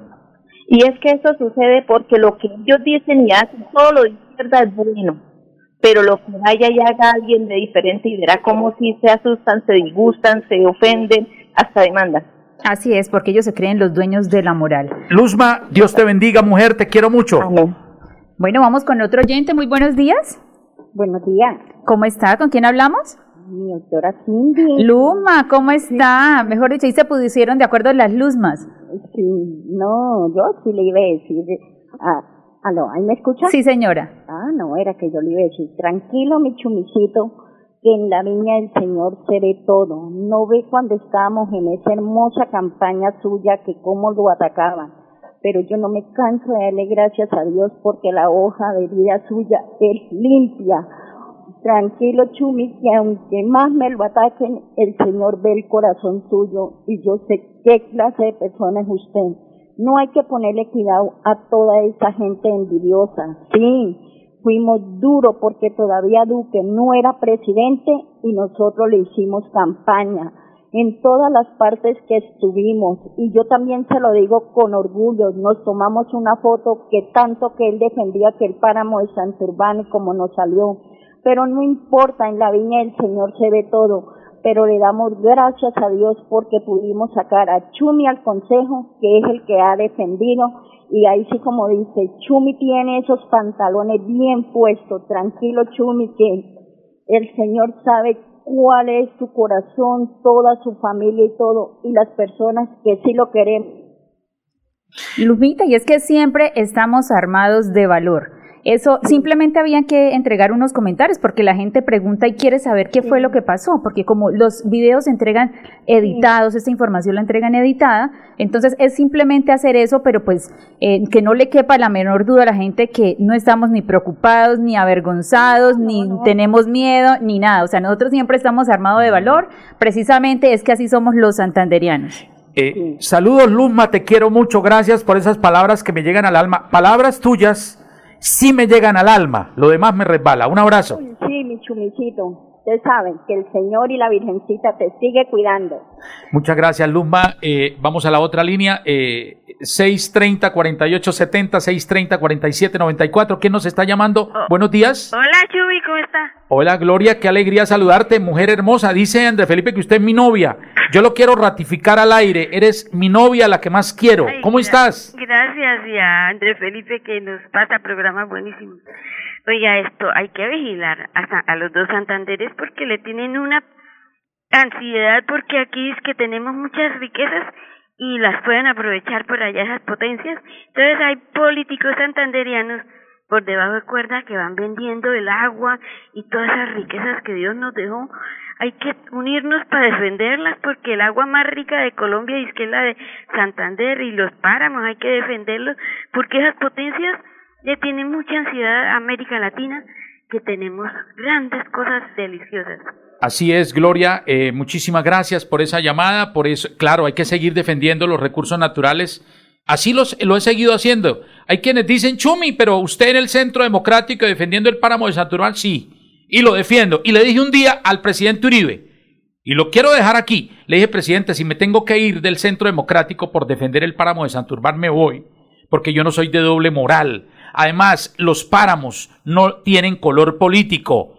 Y es que eso sucede porque lo que ellos dicen y hacen, todo lo de izquierda es bueno, pero lo que vaya y haga alguien de diferente y verá cómo si se asustan, se disgustan, se ofenden, hasta demandan. Así es, porque ellos se creen los dueños de la moral. Luzma, Dios te bendiga, mujer, te quiero mucho. Amén. Bueno, vamos con otro oyente. Muy buenos días. Buenos días, ¿Cómo está? ¿Con quién hablamos? mi doctora Cindy. Luma, ¿cómo está? Mejor dicho, ahí se pusieron de acuerdo las Luzmas. Sí, no, yo sí le iba a decir. Ah, aló, ¿ahí me escucha? Sí, señora. Ah, no, era que yo le iba a decir, tranquilo, mi chumicito, que en la viña del Señor se ve todo. No ve cuando estábamos en esa hermosa campaña suya que cómo lo atacaban. Pero yo no me canso de darle gracias a Dios porque la hoja de vida suya es limpia. Tranquilo, Chumi, que aunque más me lo ataquen, el Señor ve el corazón suyo y yo sé qué clase de persona es usted. No hay que ponerle cuidado a toda esa gente envidiosa. Sí, fuimos duros porque todavía Duque no era presidente y nosotros le hicimos campaña en todas las partes que estuvimos. Y yo también se lo digo con orgullo, nos tomamos una foto que tanto que él defendía que el páramo de Santurbán como nos salió, pero no importa, en la viña del Señor se ve todo, pero le damos gracias a Dios porque pudimos sacar a Chumi al consejo, que es el que ha defendido, y ahí sí como dice, Chumi tiene esos pantalones bien puestos, tranquilo Chumi, que el Señor sabe cuál es su corazón, toda su familia y todo, y las personas que sí lo queremos. Lumita, y es que siempre estamos armados de valor. Eso simplemente había que entregar unos comentarios porque la gente pregunta y quiere saber qué fue lo que pasó, porque como los videos se entregan editados, esta información la entregan editada, entonces es simplemente hacer eso, pero pues eh, que no le quepa la menor duda a la gente que no estamos ni preocupados, ni avergonzados, ni tenemos miedo, ni nada. O sea, nosotros siempre estamos armados de valor, precisamente es que así somos los santanderianos. Eh, Saludos, Luzma, te quiero mucho. Gracias por esas palabras que me llegan al alma. Palabras tuyas sí me llegan al alma. Lo demás me resbala. Un abrazo. Sí, mi. Ustedes saben que el Señor y la Virgencita te sigue cuidando. Muchas gracias, Luzma. Eh, vamos a la otra línea. Eh, 630-4870, 630-4794. ¿Quién nos está llamando? Buenos días. Hola, Chubi, ¿cómo está? Hola, Gloria. Qué alegría saludarte, mujer hermosa. Dice André Felipe que usted es mi novia. Yo lo quiero ratificar al aire. Eres mi novia, la que más quiero. Ay, ¿Cómo gra- estás? Gracias y a Andrés Felipe que nos pasa programas buenísimos. Oiga, esto hay que vigilar a, a los dos Santanderes porque le tienen una ansiedad porque aquí es que tenemos muchas riquezas y las pueden aprovechar por allá esas potencias. Entonces hay políticos santanderianos por debajo de cuerda que van vendiendo el agua y todas esas riquezas que Dios nos dejó. Hay que unirnos para defenderlas porque el agua más rica de Colombia es que es la de Santander y los páramos hay que defenderlos porque esas potencias le tienen mucha ansiedad a América Latina que tenemos grandes cosas deliciosas. Así es, Gloria. Eh, muchísimas gracias por esa llamada. Por eso, claro, hay que seguir defendiendo los recursos naturales. Así los, lo he seguido haciendo. Hay quienes dicen, Chumi, pero usted en el Centro Democrático defendiendo el páramo de Santurbán, sí. Y lo defiendo. Y le dije un día al presidente Uribe, y lo quiero dejar aquí, le dije, presidente, si me tengo que ir del Centro Democrático por defender el páramo de Santurbán, me voy, porque yo no soy de doble moral. Además, los páramos no tienen color político.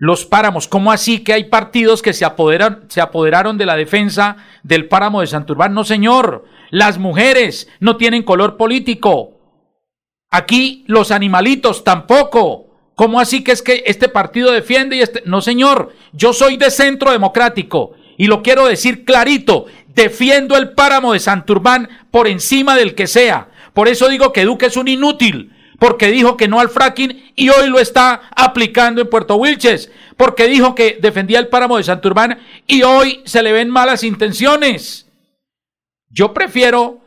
Los páramos, ¿cómo así que hay partidos que se apoderan, se apoderaron de la defensa del páramo de Santurbán? No, señor. Las mujeres no tienen color político. Aquí los animalitos tampoco. ¿Cómo así que es que este partido defiende y este... No, señor. Yo soy de centro democrático y lo quiero decir clarito. Defiendo el páramo de Santurbán por encima del que sea. Por eso digo que Duque es un inútil. Porque dijo que no al fracking y hoy lo está aplicando en Puerto Wilches. Porque dijo que defendía el páramo de Santurbán y hoy se le ven malas intenciones. Yo prefiero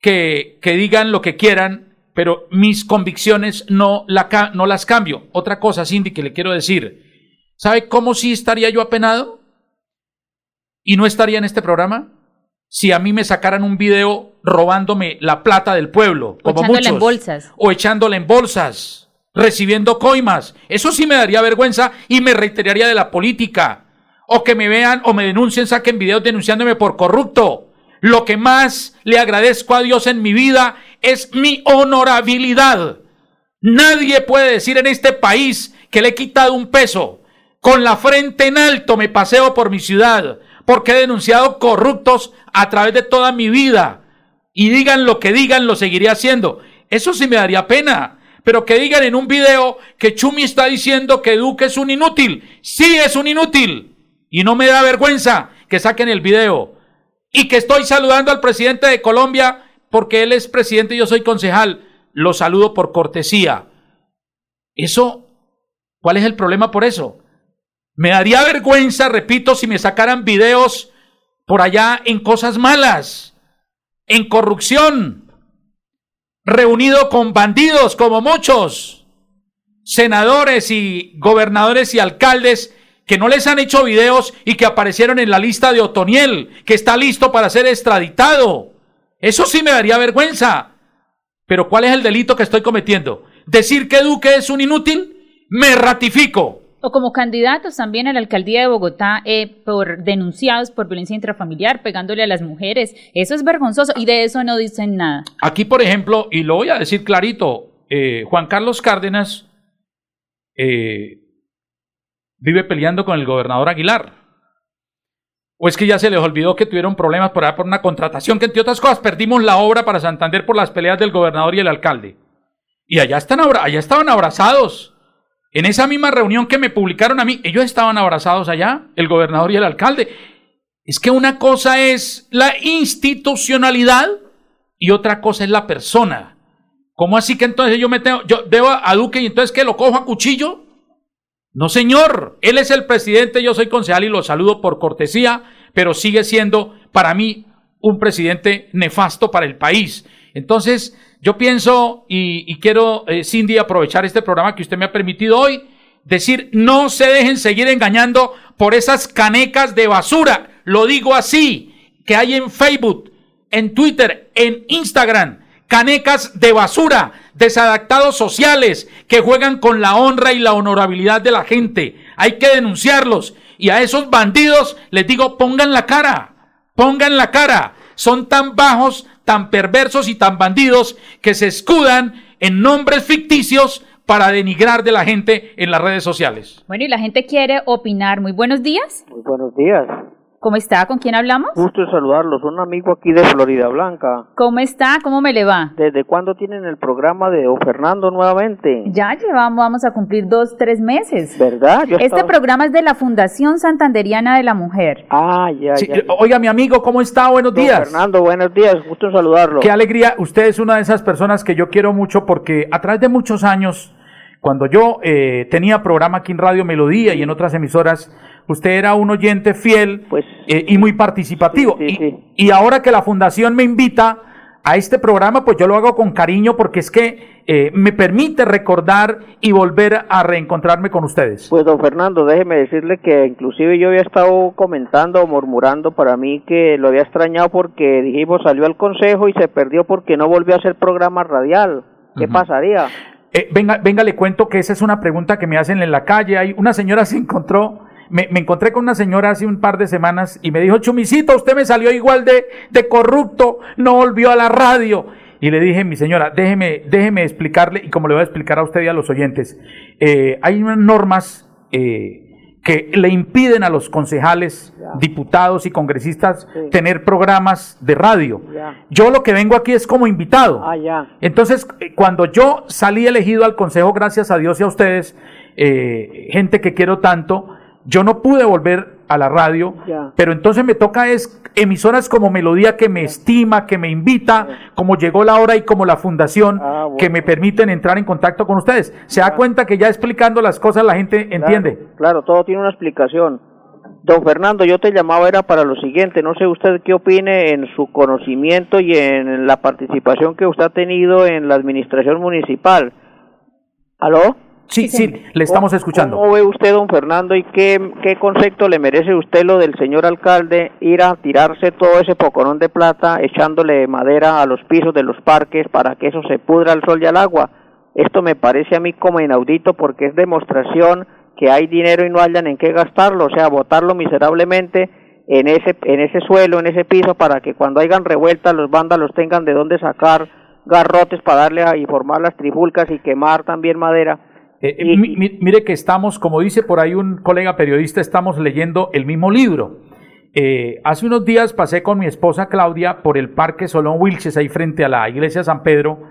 que, que digan lo que quieran, pero mis convicciones no, la, no las cambio. Otra cosa, Cindy, que le quiero decir. ¿Sabe cómo sí estaría yo apenado? ¿Y no estaría en este programa? Si a mí me sacaran un video robándome la plata del pueblo, O como echándola muchos, en bolsas. o echándola en bolsas, recibiendo coimas. Eso sí me daría vergüenza y me reiteraría de la política. o que me vean o me denuncien, saquen videos denunciándome por corrupto. Lo que más le agradezco a Dios en mi vida es mi honorabilidad. Nadie puede decir en este país que le he quitado un peso. Con la frente en alto me paseo por mi ciudad, porque he denunciado corruptos a través de toda mi vida. Y digan lo que digan, lo seguiré haciendo. Eso sí me daría pena. Pero que digan en un video que Chumi está diciendo que Duque es un inútil. Sí es un inútil. Y no me da vergüenza que saquen el video. Y que estoy saludando al presidente de Colombia porque él es presidente y yo soy concejal. Lo saludo por cortesía. Eso, ¿cuál es el problema por eso? Me daría vergüenza, repito, si me sacaran videos por allá en cosas malas, en corrupción, reunido con bandidos como muchos, senadores y gobernadores y alcaldes que no les han hecho videos y que aparecieron en la lista de Otoniel, que está listo para ser extraditado. Eso sí me daría vergüenza. Pero ¿cuál es el delito que estoy cometiendo? ¿Decir que Duque es un inútil? Me ratifico. O como candidatos también a la alcaldía de Bogotá eh, por denunciados por violencia intrafamiliar, pegándole a las mujeres. Eso es vergonzoso y de eso no dicen nada. Aquí, por ejemplo, y lo voy a decir clarito, eh, Juan Carlos Cárdenas eh, vive peleando con el gobernador Aguilar. ¿O es que ya se les olvidó que tuvieron problemas por, por una contratación, que entre otras cosas perdimos la obra para Santander por las peleas del gobernador y el alcalde? Y allá, están, allá estaban abrazados. En esa misma reunión que me publicaron a mí, ellos estaban abrazados allá, el gobernador y el alcalde. Es que una cosa es la institucionalidad y otra cosa es la persona. ¿Cómo así que entonces yo me tengo, yo debo a Duque y entonces que lo cojo a cuchillo? No, señor, él es el presidente, yo soy concejal y lo saludo por cortesía, pero sigue siendo para mí un presidente nefasto para el país. Entonces, yo pienso y, quiero, eh, Cindy, aprovechar este programa que usted me ha permitido hoy, decir, no se dejen seguir engañando por esas canecas de basura. Lo digo así, que hay en Facebook, en Twitter, en Instagram, canecas de basura, desadaptados sociales que juegan con la honra y la honorabilidad de la gente. Hay que denunciarlos. Y a esos bandidos les digo, pongan la cara, pongan la cara. Son tan bajos, tan perversos y tan bandidos que se escudan en nombres ficticios para denigrar de la gente en las redes sociales. Bueno, y la gente quiere opinar. Muy buenos días. Muy buenos días. ¿Cómo está? ¿Con quién hablamos? Gusto en saludarlos, un amigo aquí de Florida Blanca. ¿Cómo está? ¿Cómo me le va? ¿Desde cuándo tienen el programa de O Fernando nuevamente? Ya llevamos, vamos a cumplir dos, tres meses. ¿Verdad? este programa es de la Fundación Santanderiana de la Mujer. Ah, ya, ya, Oiga, mi amigo, ¿cómo está? Buenos días. Fernando, buenos días, gusto en saludarlo. Qué alegría, usted es una de esas personas que yo quiero mucho porque a través de muchos años, cuando yo eh, tenía programa aquí en Radio Melodía y en otras emisoras, usted era un oyente fiel pues, eh, y muy participativo. y, ahora que la fundación me invita a este programa, pues yo lo hago con cariño porque es que eh, me permite recordar y volver a reencontrarme con ustedes. Pues don Fernando, déjeme decirle que inclusive yo había estado comentando o murmurando para mí que lo había extrañado porque dijimos salió al consejo y se perdió porque no volvió a hacer programa radial. ¿Qué pasaría? Eh, venga, venga, le cuento que esa es una pregunta que me hacen en la calle. Hay una señora se encontró me, encontré con una señora hace un par de semanas y me dijo, Chumicito, usted me salió igual de, de corrupto, no volvió a la radio. Y le dije, mi señora, déjeme, déjeme explicarle, y como le voy a explicar a usted y a los oyentes, eh, hay unas normas eh, que le impiden a los concejales, diputados y congresistas tener programas de radio. Yo lo que vengo aquí es como invitado. Ah, Entonces, eh, cuando yo salí elegido al consejo, gracias a Dios y a ustedes, gente que quiero tanto, yo no pude volver a la radio, pero entonces me toca es emisoras como Melodía que me estima, que me invita, como llegó la hora y como la fundación ah, que me permiten entrar en contacto con ustedes. Se da cuenta que ya explicando las cosas la gente entiende. Claro, todo tiene una explicación. Don Fernando, yo te llamaba era para lo siguiente, no sé usted qué opine en su conocimiento y en la participación que usted ha tenido en la administración municipal. ¿Aló? Sí, sí, le estamos escuchando. ¿Cómo ve usted, don Fernando, y qué, qué concepto le merece usted lo del señor alcalde ir a tirarse todo ese pocorón de plata echándole madera a los pisos de los parques para que eso se pudra al sol y al agua? Esto me parece a mí como inaudito porque es demostración que hay dinero y no hayan en qué gastarlo, o sea, botarlo miserablemente en ese, en ese suelo, en ese piso, para que cuando hayan revueltas los vándalos tengan de dónde sacar garrotes para darle a, y formar las trifulcas y quemar también madera. Eh, eh, mire que estamos, como dice por ahí un colega periodista, estamos leyendo el mismo libro. Eh, hace unos días pasé con mi esposa Claudia por el Parque Solón Wilches, ahí frente a la iglesia San Pedro,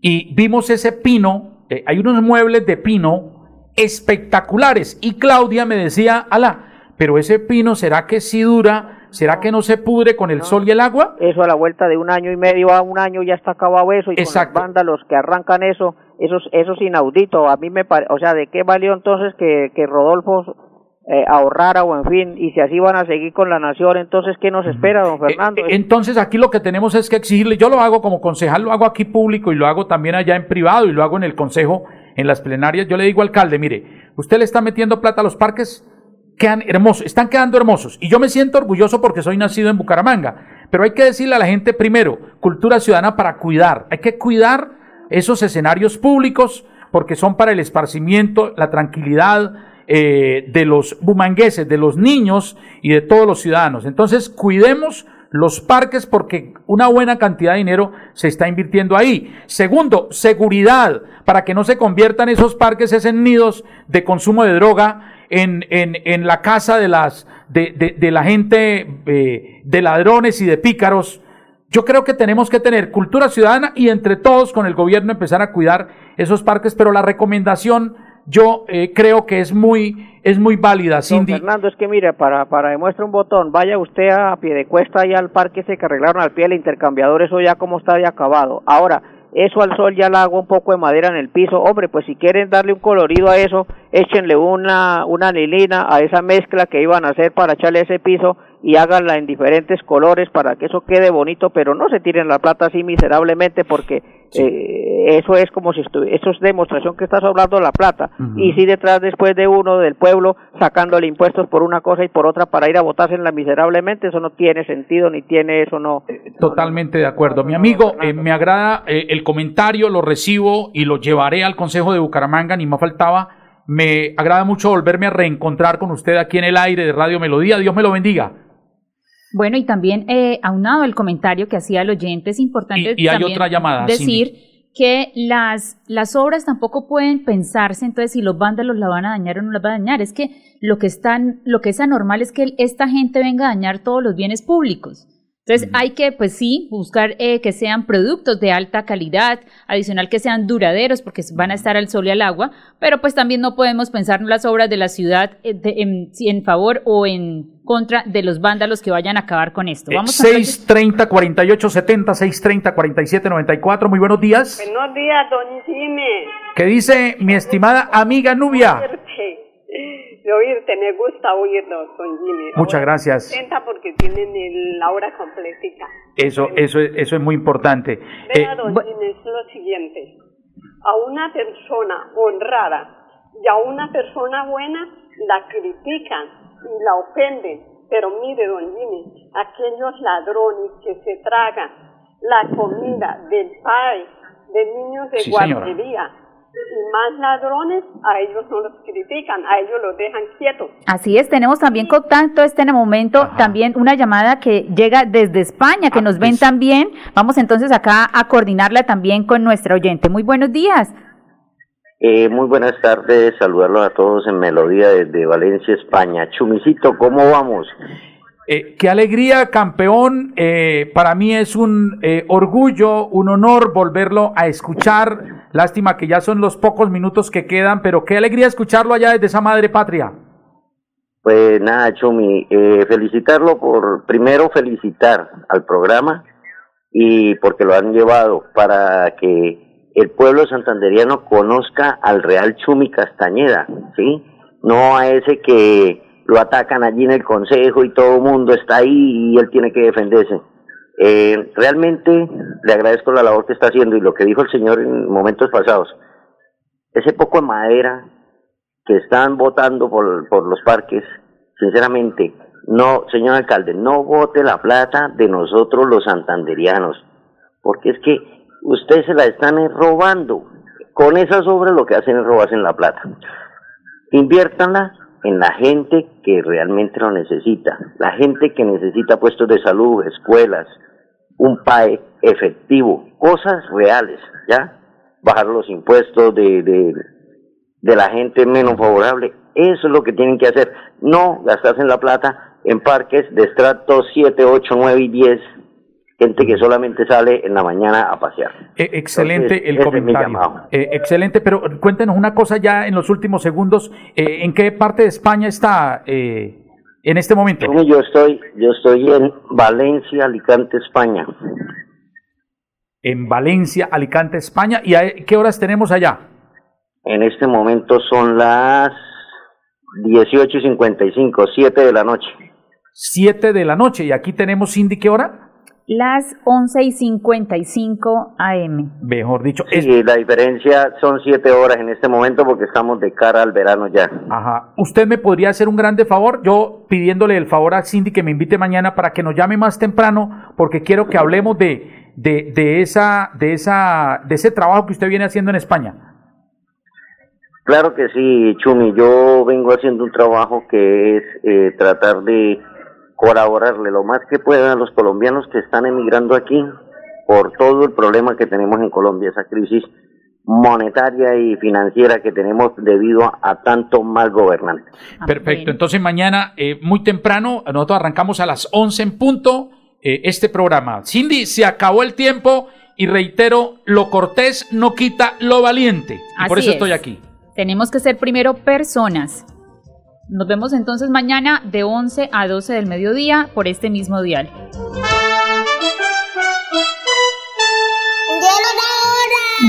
y vimos ese pino, hay unos muebles de pino espectaculares, y Claudia me decía, ala, pero ese pino, ¿será que sí dura? ¿Será que no se pudre con el sol y el agua? Eso a la vuelta de un año y medio a un año ya está acabado eso y Exacto. con los que arrancan eso, eso, eso es inaudito. A mí me parece, o sea, ¿de qué valió entonces que, que Rodolfo eh, ahorrara o en fin, y si así van a seguir con la nación, entonces ¿qué nos espera, don eh, Fernando? Eh, entonces aquí lo que tenemos es que exigirle, yo lo hago como concejal, lo hago aquí público y lo hago también allá en privado y lo hago en el consejo, en las plenarias, yo le digo al alcalde, mire, usted le está metiendo plata a los parques, quedan hermosos, están quedando hermosos. Y yo me siento orgulloso porque soy nacido en Bucaramanga. Pero hay que decirle a la gente primero, cultura ciudadana para cuidar. Hay que cuidar esos escenarios públicos porque son para el esparcimiento, la tranquilidad eh, de los bumangueses, de los niños y de todos los ciudadanos. Entonces, cuidemos los parques porque una buena cantidad de dinero se está invirtiendo ahí. Segundo, seguridad, para que no se conviertan esos parques en nidos de consumo de droga en, en, en la casa de, las, de, de, la gente, eh, de ladrones y de pícaros. Yo creo que tenemos que tener cultura ciudadana y entre todos con el gobierno empezar a cuidar esos parques, pero la recomendación yo eh, creo que es muy es muy válida, Cindy. Fernando, es que mire, para, para demuestra un botón, vaya usted a pie de cuesta ahí al parque ese que arreglaron al pie del intercambiador, eso ya como está de acabado. Ahora, eso al sol ya le hago un poco de madera en el piso. Hombre, pues si quieren darle un colorido a eso, échenle una, una anilina a esa mezcla que iban a hacer para echarle ese piso y háganla en diferentes colores para que eso quede bonito, pero no se tiren la plata así miserablemente porque eh, eso es como si estuviera, eso es demostración que estás hablando la plata. Y si detrás después de uno del pueblo sacándole impuestos por una cosa y por otra para ir a votársela miserablemente, eso no tiene sentido ni tiene eso no. Eh, totalmente de acuerdo. Mi amigo, eh, me agrada el comentario, lo recibo y lo llevaré al Consejo de Bucaramanga, ni más faltaba. Me agrada mucho volverme a reencontrar con usted aquí en el aire de Radio Melodía. Dios me lo bendiga. Bueno, y también eh, aunado el comentario que hacía el oyente, es importante y, hay otra llamada, decir que las, las obras tampoco pueden pensarse entonces si los vándalos la van a dañar o no la van a dañar. Es que lo que, están, lo que es anormal es que esta gente venga a dañar todos los bienes públicos. Entonces hay que, pues sí, buscar eh, que sean productos de alta calidad, adicional que sean duraderos porque van a estar al sol y al agua, pero pues también no podemos pensar en las obras de la ciudad eh, en, en, favor o en contra de los vándalos que vayan a acabar con esto. Vamos 630 48 70 630 47 94. Muy buenos días. Buenos días, don Jimmy. ¿Qué dice mi estimada amiga Nubia? De oírte, me gusta oírlo, don Jimmy. Muchas gracias. porque tienen la hora completita. Eso, eso, eso es muy importante. Vea, eh, don Jimmy, es lo siguiente. A una persona honrada y a una persona buena la critican y la ofenden. Pero mire, don Jimmy, aquellos ladrones que se tragan la comida del país de niños de guardería y más ladrones, a ellos no los critican, a ellos los dejan quietos. Así es, tenemos también contacto este momento, también una llamada que llega desde España, que ah, nos ven pues. también. Vamos entonces acá a coordinarla también con nuestra oyente. Muy buenos días. Eh, muy buenas tardes, saludarlos a todos en Melodía desde Valencia, España. Chumicito, ¿cómo vamos? Eh, qué alegría, campeón. Eh, para mí es un eh, orgullo, un honor volverlo a escuchar. Lástima que ya son los pocos minutos que quedan, pero qué alegría escucharlo allá desde esa madre patria. Pues nada, Chumi, felicitarlo por, primero felicitar al programa y porque lo han llevado para que el pueblo santanderiano conozca al real Chumi Castañeda, ¿sí? No a ese que lo atacan allí en el consejo y todo el mundo está ahí y él tiene que defenderse. Eh, realmente le agradezco la labor que está haciendo y lo que dijo el señor en momentos pasados. Ese poco de madera que están votando por, por los parques, sinceramente, no, señor alcalde, no vote la plata de nosotros los santanderianos, porque es que ustedes se la están robando. Con esas obras lo que hacen es robarse la plata. Inviértanla en la gente que realmente lo necesita, la gente que necesita puestos de salud, escuelas, un PAE efectivo, cosas reales, ¿ya? Bajar los impuestos de, de, de la gente menos favorable, eso es lo que tienen que hacer, no gastarse en la plata en parques de estratos 7, 8, 9 y 10, gente que solamente sale en la mañana a pasear. Eh, excelente Entonces, el comentario. Eh, excelente, pero cuéntenos una cosa ya en los últimos segundos. eh, ¿En qué parte de España está eh, en este momento? Yo estoy, yo estoy en Valencia, Alicante, España. En Valencia, Alicante, España. ¿Y a qué horas tenemos allá? En este momento son las 18 y 55, 7 de la noche. 7 de la noche. ¿Y aquí tenemos Cindy qué hora? Las 11 y 55 AM. Mejor dicho. es- Sí, la diferencia son 7 horas en este momento porque estamos de cara al verano ya. Ajá. ¿Usted me podría hacer un grande favor? Yo pidiéndole el favor a Cindy que me invite mañana para que nos llame más temprano, porque quiero que hablemos de, de, de esa, de esa, de ese trabajo que usted viene haciendo en España. Claro que sí, Chumi. Yo vengo haciendo un trabajo que es eh, tratar de colaborarle lo más que puedan a los colombianos que están emigrando aquí por todo el problema que tenemos en Colombia, esa crisis monetaria y financiera que tenemos debido a, a tanto mal gobernante. Perfecto. Entonces mañana, eh, muy temprano, nosotros arrancamos a las 11 en punto eh, este programa. Cindy, se acabó el tiempo y reitero, lo cortés no quita lo valiente. Y por eso estoy es. aquí. Tenemos que ser primero personas. Nos vemos entonces mañana de 11 a 12 del mediodía por este mismo dial.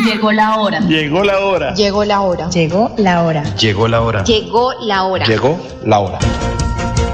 Llegó la hora. Llegó la hora. Llegó la hora. Llegó la hora. Llegó la hora. Llegó la hora. Llegó la hora.